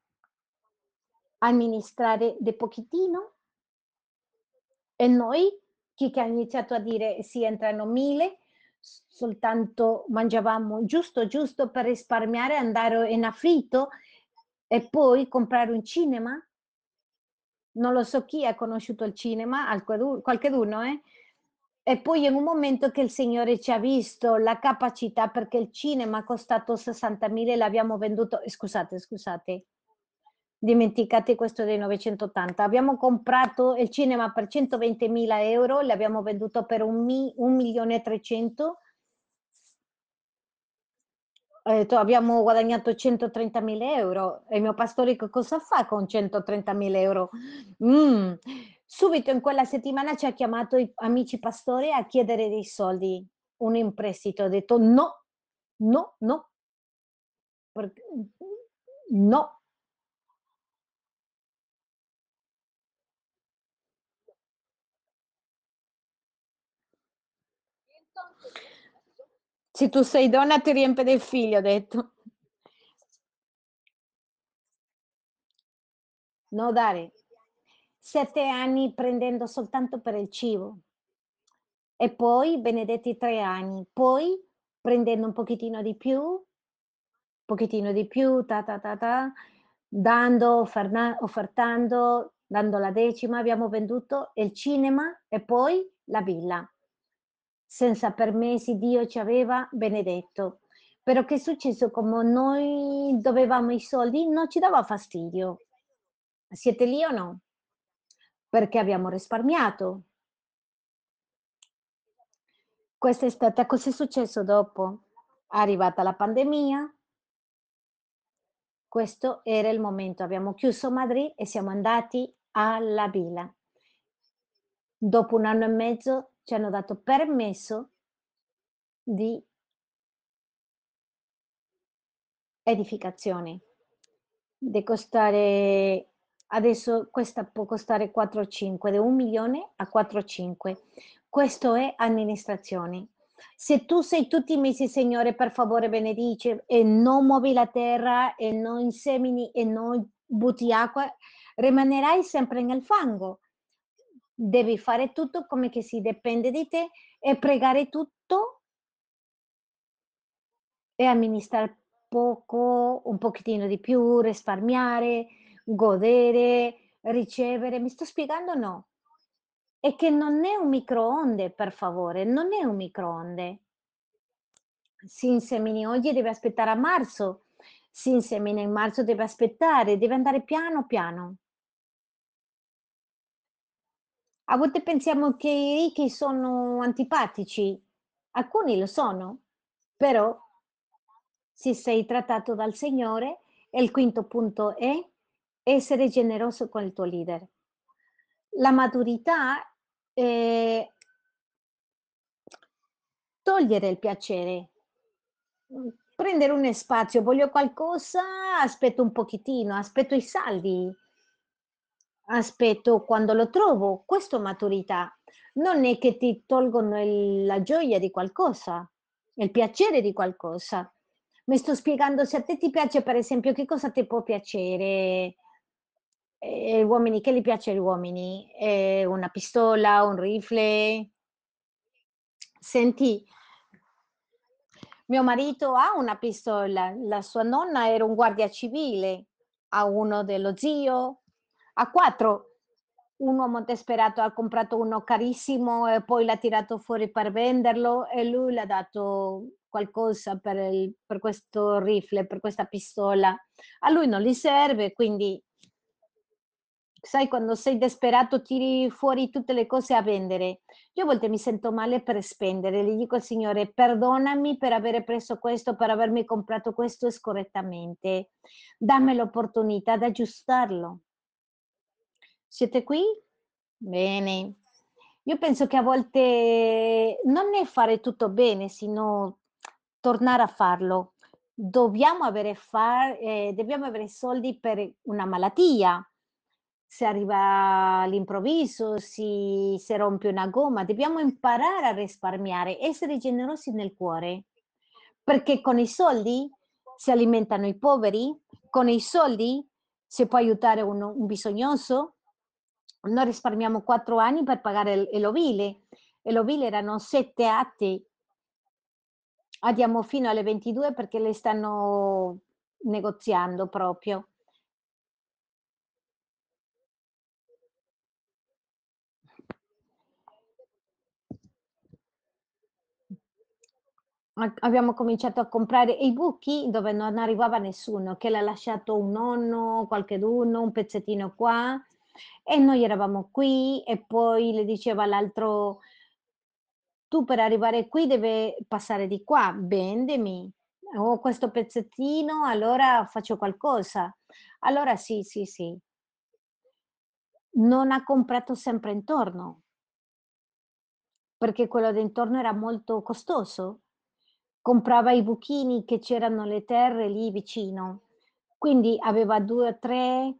amministrare de pochettino e noi, chi che ha iniziato a dire: "Sì, entrano 1000", s soltanto mangiavamo giusto, giusto per risparmiare, andare in affitto e poi comprare un cinema. Non lo so chi ha conosciuto il cinema, qualcheduno, eh, e poi in un momento che il Signore ci ha visto la capacità, perché il cinema ha costato 60.000 e l'abbiamo venduto eh, scusate, scusate, dimenticate questo del 980. Abbiamo comprato il cinema per 120.000 €, l'abbiamo venduto per un mi 1.300.000 ho detto: "Abbiamo guadagnato 130.000 € e il mio pastore che cosa fa con 130.000 €?" Mh, subito in quella settimana ci ha chiamato i amici pastori a chiedere dei soldi, un in prestito. Ho detto: "No, no, no." No. Se tu sei donna ti riempie dei figli, ho detto. No dare. 7 anni prendendo soltanto per il cibo. E poi benedetti 3 anni, poi prendendo un pochettino di più pochettino di più, ta, ta, ta, ta, dando, offertando, dando la decima, abbiamo venduto il cinema e poi la villa. Senza permessi Dio ci aveva benedetto. Però che è successo? Come noi dovevamo i soldi, non ci dava fastidio. Siete lì o no? Perché abbiamo risparmiato. Questa è stata cos'è successo dopo? Arrivata la pandemia questo era il momento. Abbiamo chiuso Madrid e siamo andati alla villa. Dopo 1 anno e mezzo ci hanno dato permesso Di Edificazione. De costare adesso questa può costare 4 o 5, da 1.000.000 a 4 o 5. Questo è amministrazione. Se tu sei tutti i mesi: "Signore, per favore benedice e non muovi la terra e non insemini e non butti acqua", rimanerai sempre nel fango. Devi fare tutto come che si dipende di te e pregare tutto e amministrar poco, un pochettino di più, risparmiare, godere, ricevere. Mi sto spiegando no? È che non è un microonde, per favore, non è un microonde. Si insemini oggi e devi aspettare a marzo, si insemina in marzo deve aspettare, deve andare piano, piano. A volte pensiamo che i ricchi sono antipatici, alcuni lo sono, però se sei trattato dal Signore il quinto punto è essere generoso con il tuo leader. La maturità è togliere il piacere, prendere un spazio, voglio qualcosa, aspetto un pochettino, aspetto i saldi. Aspetto quando lo trovo, questo maturità. Non è che ti tolgono il la gioia di qualcosa, il piacere di qualcosa. Mi sto spiegando, se a te ti piace per esempio che cosa ti può piacere? Ehm, uomini che gli piace agli uomini? Ehm, una pistola, un rifle? Senti mio marito ha una pistola, la sua nonna era un guardia civile, ha uno dello zio, ha 4. Un uomo disperato ha comprato uno carissimo e poi l'ha tirato fuori per venderlo e lui le ha dato qualcosa per il per questo rifle, per questa pistola. A lui non gli serve, quindi sai quando sei disperato tiri fuori tutte le cose a vendere. Io a volte mi sento male per spendere, gli dico al Signore: "Perdonami per avere preso questo, per avermi comprato questo scorrettamente. Dammi l'opportunità d'aggiustarlo". Siete qui? Bene. Io penso che a volte non è fare tutto bene, sino tornare a farlo. Dobbiamo avere fa ehm, dobbiamo avere soldi per una malattia. Se arriva all'improvviso, si si rompe una gomma, dobbiamo imparare a risparmiare, essere generosi nel cuore, perché con i soldi si alimentano i poveri, con i soldi si può aiutare uno un bisognoso. Noi risparmiamo 4 anni per pagare l'ovile e l'ovile erano 7 atti. Andiamo fino alle 22 perché le stanno negoziando proprio. Abbiamo cominciato a comprare i buchi dove non arrivava nessuno, che l'ha lasciato un nonno, qualcheduno, un pezzettino qua e noi eravamo qui e poi le diceva l'altro "Tu per arrivare qui deve passare di qua, vendimi. Ho questo pezzettino, allora faccio qualcosa". Allora sì, sì, sì. Non ha comprato sempre intorno. Perché quello d'intorno era molto costoso. Comprava i buchini che c'erano le terre lì vicino, quindi aveva 2 o 3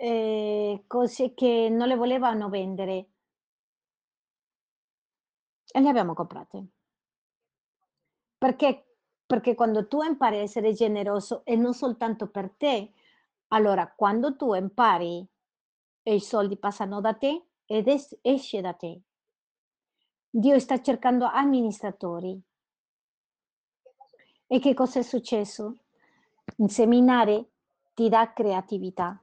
ehm, cose che non le volevano vendere. E le abbiamo comprate. Perché perché quando tu impari a essere generoso e non soltanto per te, allora quando tu impari e i soldi passano da te ed es esce da te. Dio sta cercando amministratori. E che cosa è successo? Inseminare ti dà creatività.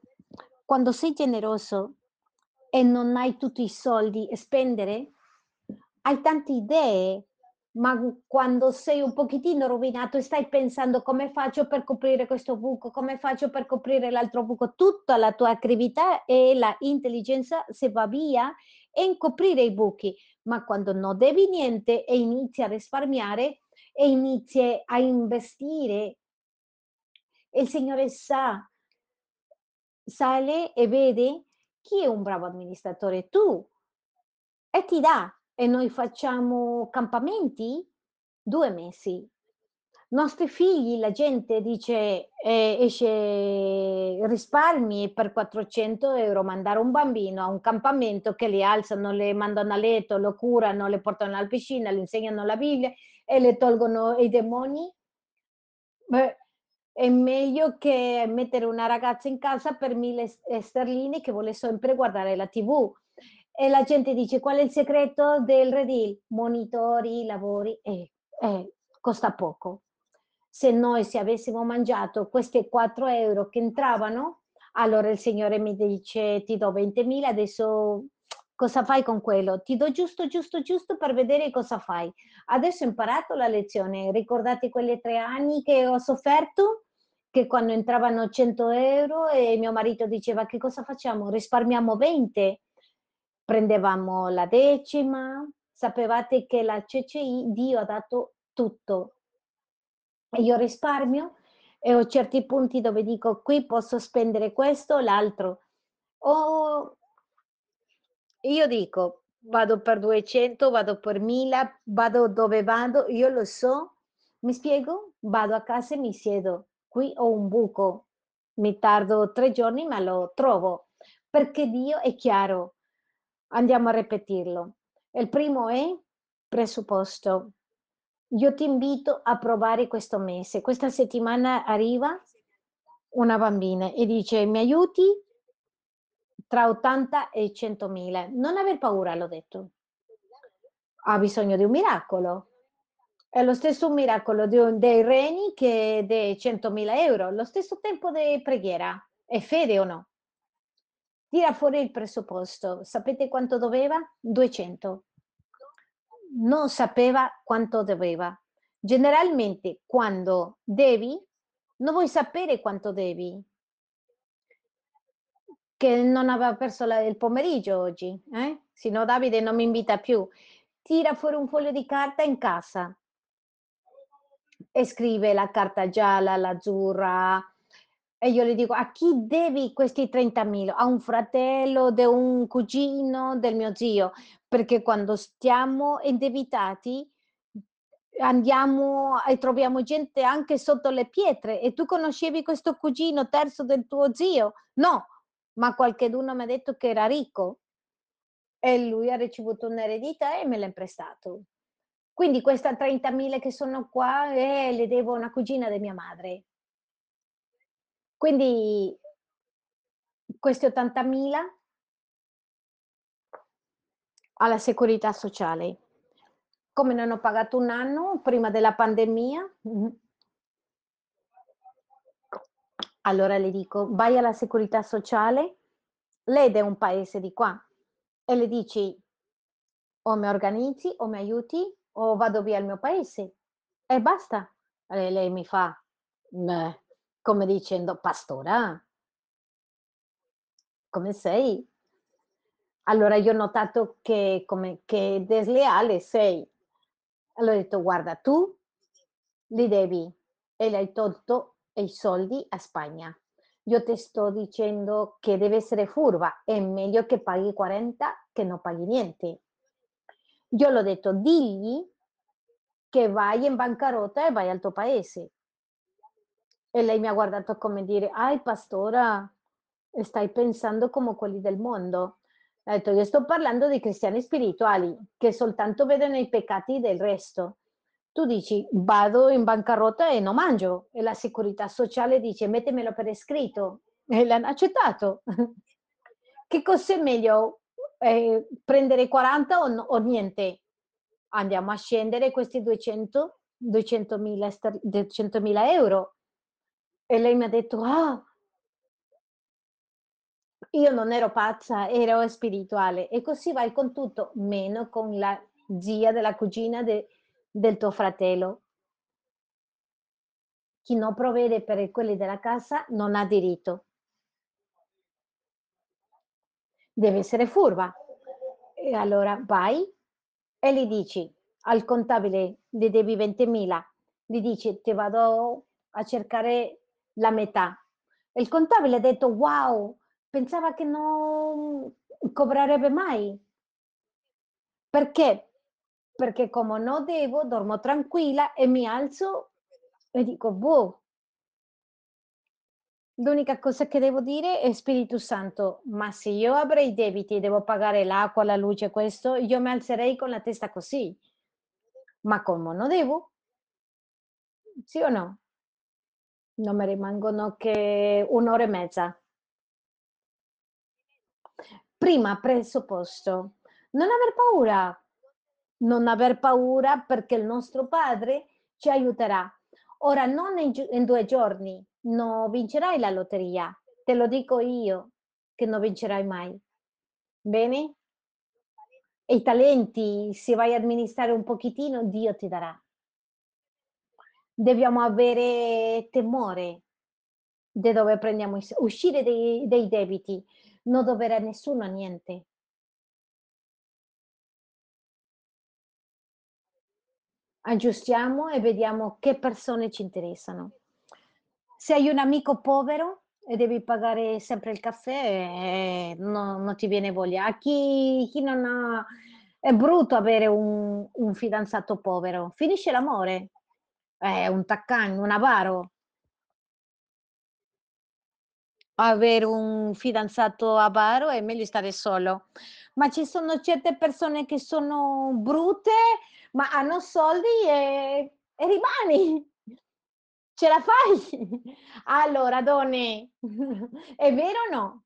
Quando sei generoso e non hai tutti i soldi e spendere, hai tante idee, ma, quando sei un pochettino rovinato e stai pensando: "Come faccio per coprire questo buco? Come faccio per coprire l'altro buco?" Tutta la tua creatività e la intelligenza se va via in coprire i buchi, ma quando non devi niente e inizi a risparmiare e inizi a investire il Signore sa sale e vede chi è un bravo amministratore? Tu. E ti dà. e noi facciamo campamenti? 2 mesi. Nostri figli, la gente dice, ehm, esce risparmi per 400 € mandare un bambino a un campamento che li alzano, le mandano a letto, lo curano, le portano alla piscina, le insegnano la Bibbia e le tolgono i demoni. Beh, è meglio che mettere una ragazza in casa per 1000 s ehm, sterline che vuole sempre guardare la TV. E la gente dice: "Qual è il segreto del redil?" Monitori, lavori e eh, costa poco. Se noi se avessimo mangiato queste 4 € che entravano, allora il Signore mi dice: "Ti do 20.000, adesso cosa fai con quello? Ti do giusto, giusto, giusto per vedere cosa fai." Adesso ho imparato la lezione. Ricordate quelle 3 anni che ho sofferto? Che quando entravano 100 € e mio marito diceva: "Che cosa facciamo? Risparmiamo 20." Prendevamo la decima. Sapevate che la CCI Dio ha dato tutto. Io risparmio e ho certi punti dove dico: "Qui posso spendere questo o l'altro." O io dico: "Vado per 200, vado per 1000, vado dove vado, io lo so." Mi spiego? Vado a casa e mi siedo. Qui ho un buco, mi tardo 3 giorni ma lo trovo, perché Dio è chiaro. Andiamo a ripetirlo. Il primo è presupposto. Io ti invito a provare questo mese. Questa settimana arriva una bambina e dice: "Mi aiuti?" Tra 80 e 100.000. Non aver paura, l'ho detto. Ha bisogno di un miracolo. È lo stesso miracolo di un dei reni che de 100.000 €, lo stesso tempo de preghiera. È fede o no? Tira fuori il presupposto. Sapete quanto doveva? 200. Non sapeva quanto doveva. Generalmente quando devi, non vuoi sapere quanto devi. Che non aveva perso la il pomeriggio oggi, eh, se Davide non mi invita più. Tira fuori un foglio di carta in casa scrive la carta gialla, l'azzurra e io le dico: "A chi devi questi 30.000? A un fratello, de un cugino, del mio zio." Perché quando stiamo indebitati andiamo e troviamo gente anche sotto le pietre: "E tu conoscevi questo cugino terzo del tuo zio?" "No, ma qualcheduno m'ha detto che era ricco." E lui ha ricevuto un'eredità e me l'ha imprestato. Quindi questa 30.000 che sono qua, eh, le devo a una cugina de mia madre. Quindi questi 80.000 alla Segurità Sociale. Come non ho pagato 1 anno prima della pandemia mh-mh. Allora le dico: "Vai alla Segurità Sociale." Lei è un paese di qua e le dici: "O mi organizzi, o mi aiuti, o vado via al mio paese." E basta. E lei mi fa. Come dicendo: "Pastora" "come sei?" Allora io ho notato che come che desleale sei. Allora ho detto: "Guarda, tu li devi e le hai tolto i soldi a Spagna. Io te sto dicendo che deve essere furba, è meglio che paghi 40 che non paghi niente." Io le ho detto: "Digli che vai in bancarotta e vai al tuo paese." E lei mi ha guardato come dire: "Ay pastora, stai pensando come quelli del mondo." Ho detto: "Io sto parlando di cristiani spirituali, che soltanto vedono i peccati del resto. Tu dici: "Vado in bancarotta e non mangio." E la Segurità Sociale dice: "Mettemelo per iscritto." E l'hanno accettato. Che cos'è meglio, ehm, prendere 40 o no o niente? Andiamo a scendere questi 200 200.000 ster 200.000 €. E lei mi ha detto: "Ah" Io non ero pazza, ero spirituale. E così vai con tutto, meno con la zia della cugina de del tuo fratello. Chi non provvede per quelli della casa non ha diritto. Deve essere furba. E allora vai e gli dici al contabile: "Le devi 20.000." Gli dici: "Te vado a cercare la metà." Il contabile ha detto: "Wow, pensava che non cobrerebbe mai." Perché? Perché como no devo, dormo tranquilla e mi alzo e dico: "Boh" L'unica cosa che devo dire è: "Spirito Santo, ma se io avrei debiti e devo pagare l'acqua, la luce, questo, io mi alzerei con la testa così. Ma como no devo" Sì o no? Non me rimangono che 1 ora e mezza. Prima presupposto: non aver paura. Non aver paura perché il nostro Padre ci aiuterà. Ora non in in 2 giorni, no vincerai la lotteria, te lo dico io che non vincerai mai. Bene? E i talenti, se vai a amministrare un pochettino, Dio ti darà. Dobbiamo avere temore de dove prendiamo uscire dei dei debiti, non dovere a nessuno niente. Aggiustiamo e vediamo che persone ci interessano. Se hai un amico povero e devi pagare sempre il caffè, eh, no non ti viene voglia. A chi chi non ha è brutto avere un un fidanzato povero, finisce l'amore. È un taccagno, un avaro. Avere un fidanzato avaro è meglio stare solo. Ma ci sono certe persone che sono brutte, ma hanno soldi e e rimani. Ce la fai? Allora donne, è vero o no?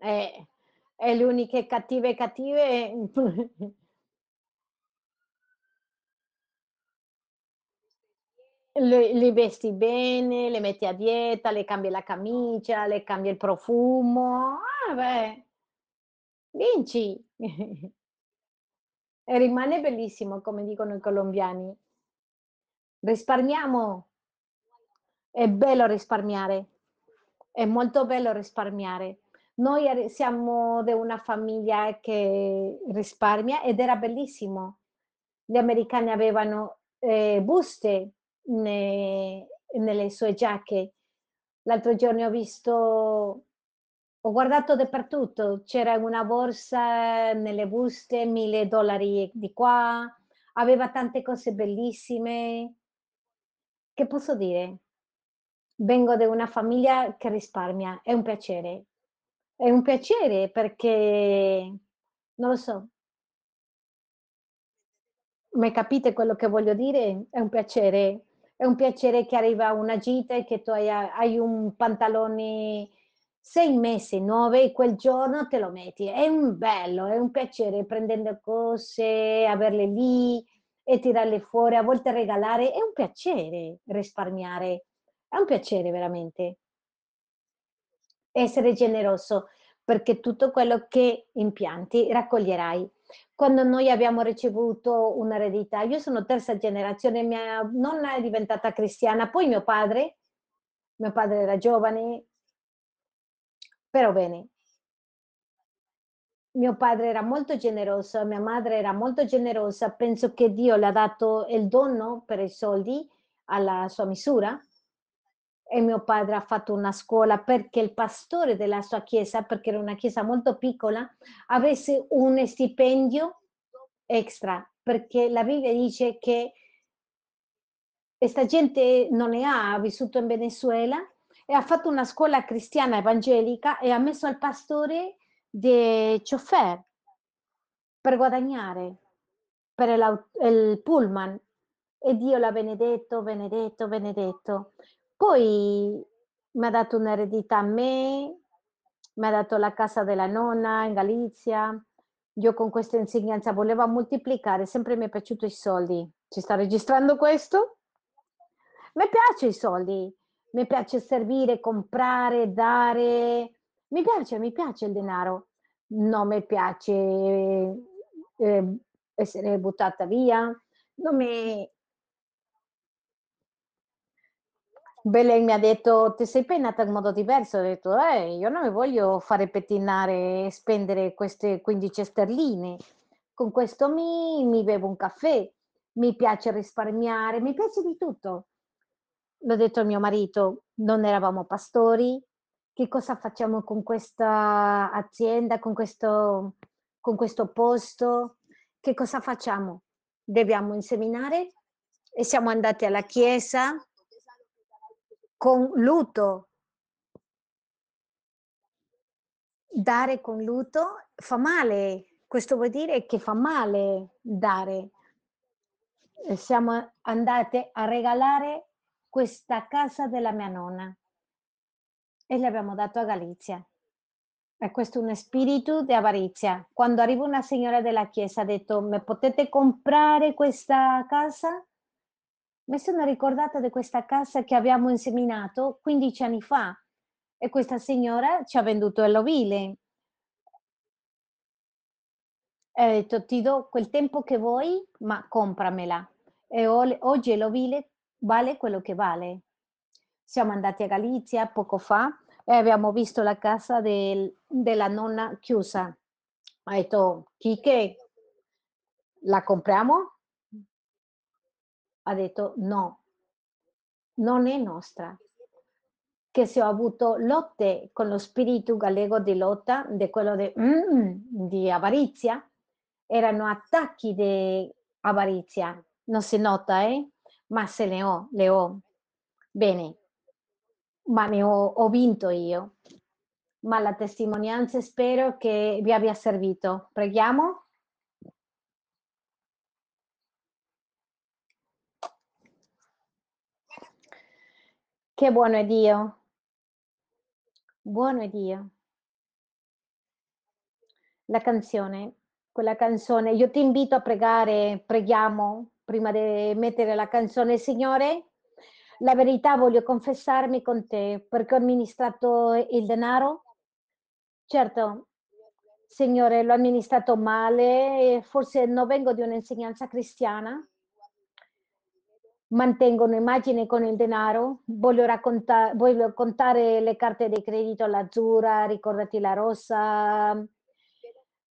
Eh, le uniche cattive, cattive Le li vesti bene, le metti a dieta, le cambi la camicia, le cambi il profumo. Ah beh. Vinci. E rimane bellissimo, come dicono i colombiani. Risparmiamo. È bello risparmiare. È molto bello risparmiare. Noi siamo de una famiglia che risparmia ed era bellissimo. Gli americani avevano, ehm, buste ne nelle sue giacche. L'altro giorno ho visto ho guardato dappertutto, c'era una borsa nelle buste, 1000 dollari di qua, aveva tante cose bellissime. Che posso dire? Vengo da una famiglia che risparmia, è un piacere. È un piacere perché non lo so. Me capite quello che voglio dire? È un piacere. È un piacere che arriva una gita e che tu hai hai un pantalone 6 mesi, 9 e quel giorno te lo metti. È un bello, è un piacere prendendo cose, averle lì e tirarle fuori, a volte regalare. È un piacere risparmiare. È un piacere veramente. Essere generoso, perché tutto quello che impianti raccoglierai. Quando noi abbiamo ricevuto un'eredità io sono terza generazione, mia nonna è diventata cristiana, poi mio padre mio padre era giovane però bene. Mio padre era molto generoso, mia madre era molto generosa, penso che Dio le ha dato il dono per i soldi alla sua misura e mio padre ha fatto una scuola perché il pastore della sua chiesa, perché era una chiesa molto piccola, avesse un stipendio extra, perché la Bibbia dice che questa gente non ne ha, ha vissuto in Venezuela e ha fatto una scuola cristiana evangelica e ha messo al pastore de chauffeur per guadagnare, per l'au il pullman e Dio l'ha benedetto, benedetto, benedetto. Poi m'ha dato un'eredità a me, m'ha dato la casa della nonna in Galizia. Io con questa insegnanza voleva moltiplicare, sempre mi è piaciuto i soldi. Si sta registrando questo? Me piace i soldi, mi piace servire, comprare, dare. Mi piace, mi piace il denaro. Non mi piace, ehm, essere buttata via. Non mi Beh, lei mi ha detto: "Ti sei peinata in modo diverso." Ho detto: "Eh, io non mi voglio fare pettinare e spendere queste 15 sterline. Con questo mi mi bevo un caffè, mi piace risparmiare, mi piace di tutto." L'ho detto a mio marito: "Non eravamo pastori" Che cosa facciamo con questa azienda, con questo con questo posto? Che cosa facciamo? Dobbiamo inseminare e siamo andati alla chiesa con lutto. Dare con lutto fa male. Questo vuol dire che fa male dare. Siamo andate a regalare questa casa della mia nonna e le abbiamo dato a Galizia. E questo è un spirito di avarizia. Quando arriva una signora della chiesa ha detto: "Me potete comprare questa casa?" Mi sono ricordata di questa casa che abbiamo inseminato 15 anni fa e questa signora ci ha venduto l'ovile. E ha detto: "Ti do quel tempo che vuoi, ma compramela." E oggi l'ovile vale quello che vale. Siamo andati a Galizia poco fa e abbiamo visto la casa del della nonna chiusa. Ha detto: "Quique" "la compriamo?" Ha detto: "No." Non è nostra. Che se ho avuto lotte con lo spirito gallego di lotta, di quello de mhmm, di avarizia, erano attacchi di avarizia. Non si nota, eh, ma se ne ho le ho. Bene. Ma ne ho ho vinto io. Ma la testimonianza spero che vi abbia servito. Preghiamo? Che buono è Dio. Buono è Dio. La canzone, quella canzone io ti invito a pregare, preghiamo prima de mettere la canzone: "Signore, la verità voglio confessarmi con te, perché ho amministrato il denaro" Certo. Signore, l'ho amministrato male forse non vengo di un'insegnanza cristiana mantengo un'immagine con il denaro, voglio racconta voglio contare le carte di credito, l'azzurra, ricordati la rossa.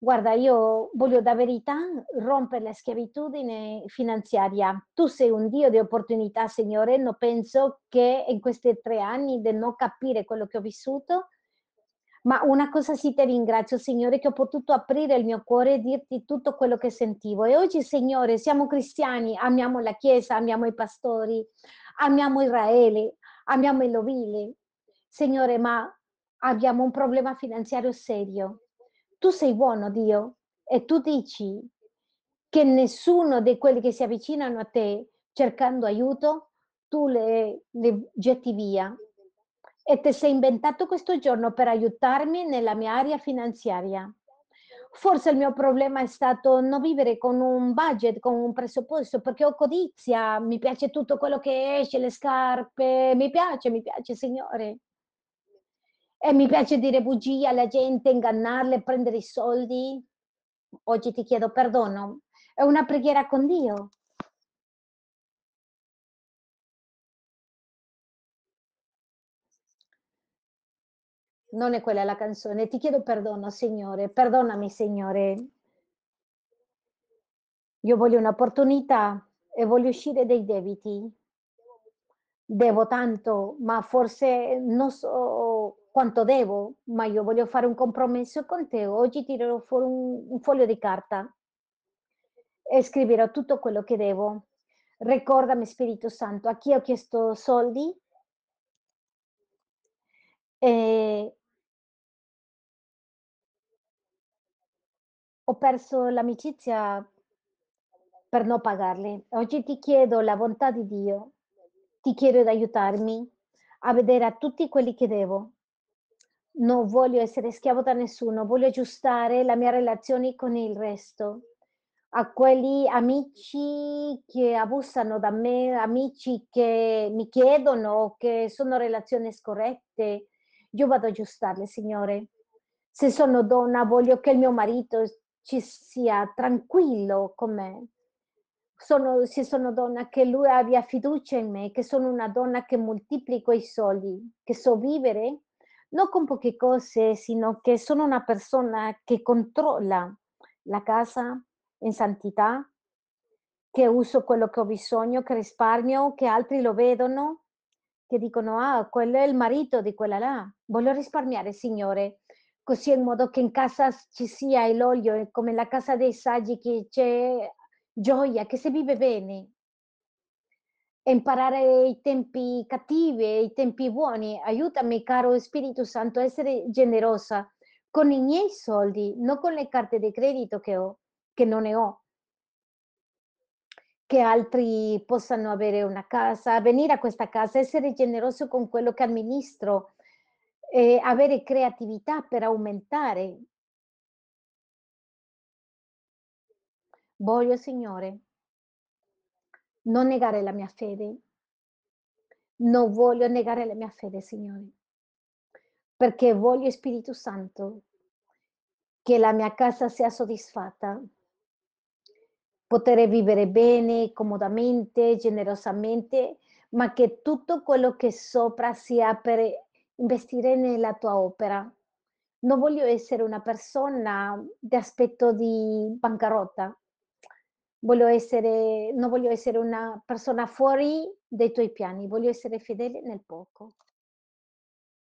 Guarda, io voglio da verità rompere la schiavitudine finanziaria. Tu sei un Dio di opportunità, Signore, no penso che in questi 3 anni del non capire quello che ho vissuto ma una cosa sì te ringrazio, Signore, che ho potuto aprire il mio cuore e dirti tutto quello che sentivo. E oggi, Signore, siamo cristiani, amiamo la Chiesa, amiamo i pastori, amiamo Israele, amiamo il l'ovile. Signore, ma abbiamo un problema finanziario serio. Tu sei buono, Dio, e tu dici che nessuno di quelli che si avvicinano a te cercando aiuto, tu le le getti via. E te sei inventato questo giorno per aiutarmi nella mia area finanziaria. Forse il mio problema è stato non vivere con un budget, con un presupposto, perché ho codizia, mi piace tutto quello che esce, le scarpe, mi piace, mi piace, Signore. E mi piace dire bugie alla gente, ingannarle, prendere i soldi. Oggi ti chiedo perdono. È una preghiera con Dio. Non è quella la canzone. Ti chiedo perdono, Signore. Perdonami, Signore. Io voglio un'opportunità e voglio uscire dai debiti. Devo tanto, ma forse non so quanto devo, ma io voglio fare un compromesso con te. Oggi tirerò fuori un un foglio di carta e scriverò tutto quello che devo. Ricordami, Spirito Santo, a chi ho chiesto soldi e ho perso l'amicizia per non pagarli. Oggi ti chiedo la bontà di Dio, ti chiedo d'aiutarmi a vedere a tutti quelli che devo. Non voglio essere schiavo da nessuno, voglio aggiustare la mia relazione con il resto. A quelli amici che abusano da me, amici che mi chiedono che sono relazioni scorrette, io vado ad aggiustarle, Signore. Se sono donna voglio che il mio marito ci sia tranquillo con me. Sono se sono donna che lui abbia fiducia in me, che sono una donna che moltiplico i soldi, che so vivere non con poche cose, sino che sono una persona che controlla la casa in santità, che uso quello che ho bisogno, che risparmio, che altri lo vedono che dicono: "Ah, quello è il marito di quella là". Voglio risparmiare, Signore, così in modo che in casa ci sia l'olio come la casa dei saggi che c'è gioia, che si vive bene. Imparare i tempi cattivi e i tempi buoni. Aiutami, caro Spirito Santo, a essere generosa con i miei soldi, non con le carte di credito che ho che non ne ho. Che altri possano avere una casa, venire a questa casa, essere generoso con quello che amministro e avere creatività per aumentare. Voglio, Signore non negare la mia fede. Non voglio negare la mia fede, Signore. Perché voglio, Spirito Santo che la mia casa sia soddisfatta. Potere vivere bene, comodamente, generosamente, ma che tutto quello che sopra sia per investire nella tua opera. Non voglio essere una persona d'aspetto di bancarotta. Voglio essere non voglio essere una persona fuori dai tuoi piani, voglio essere fedele nel poco.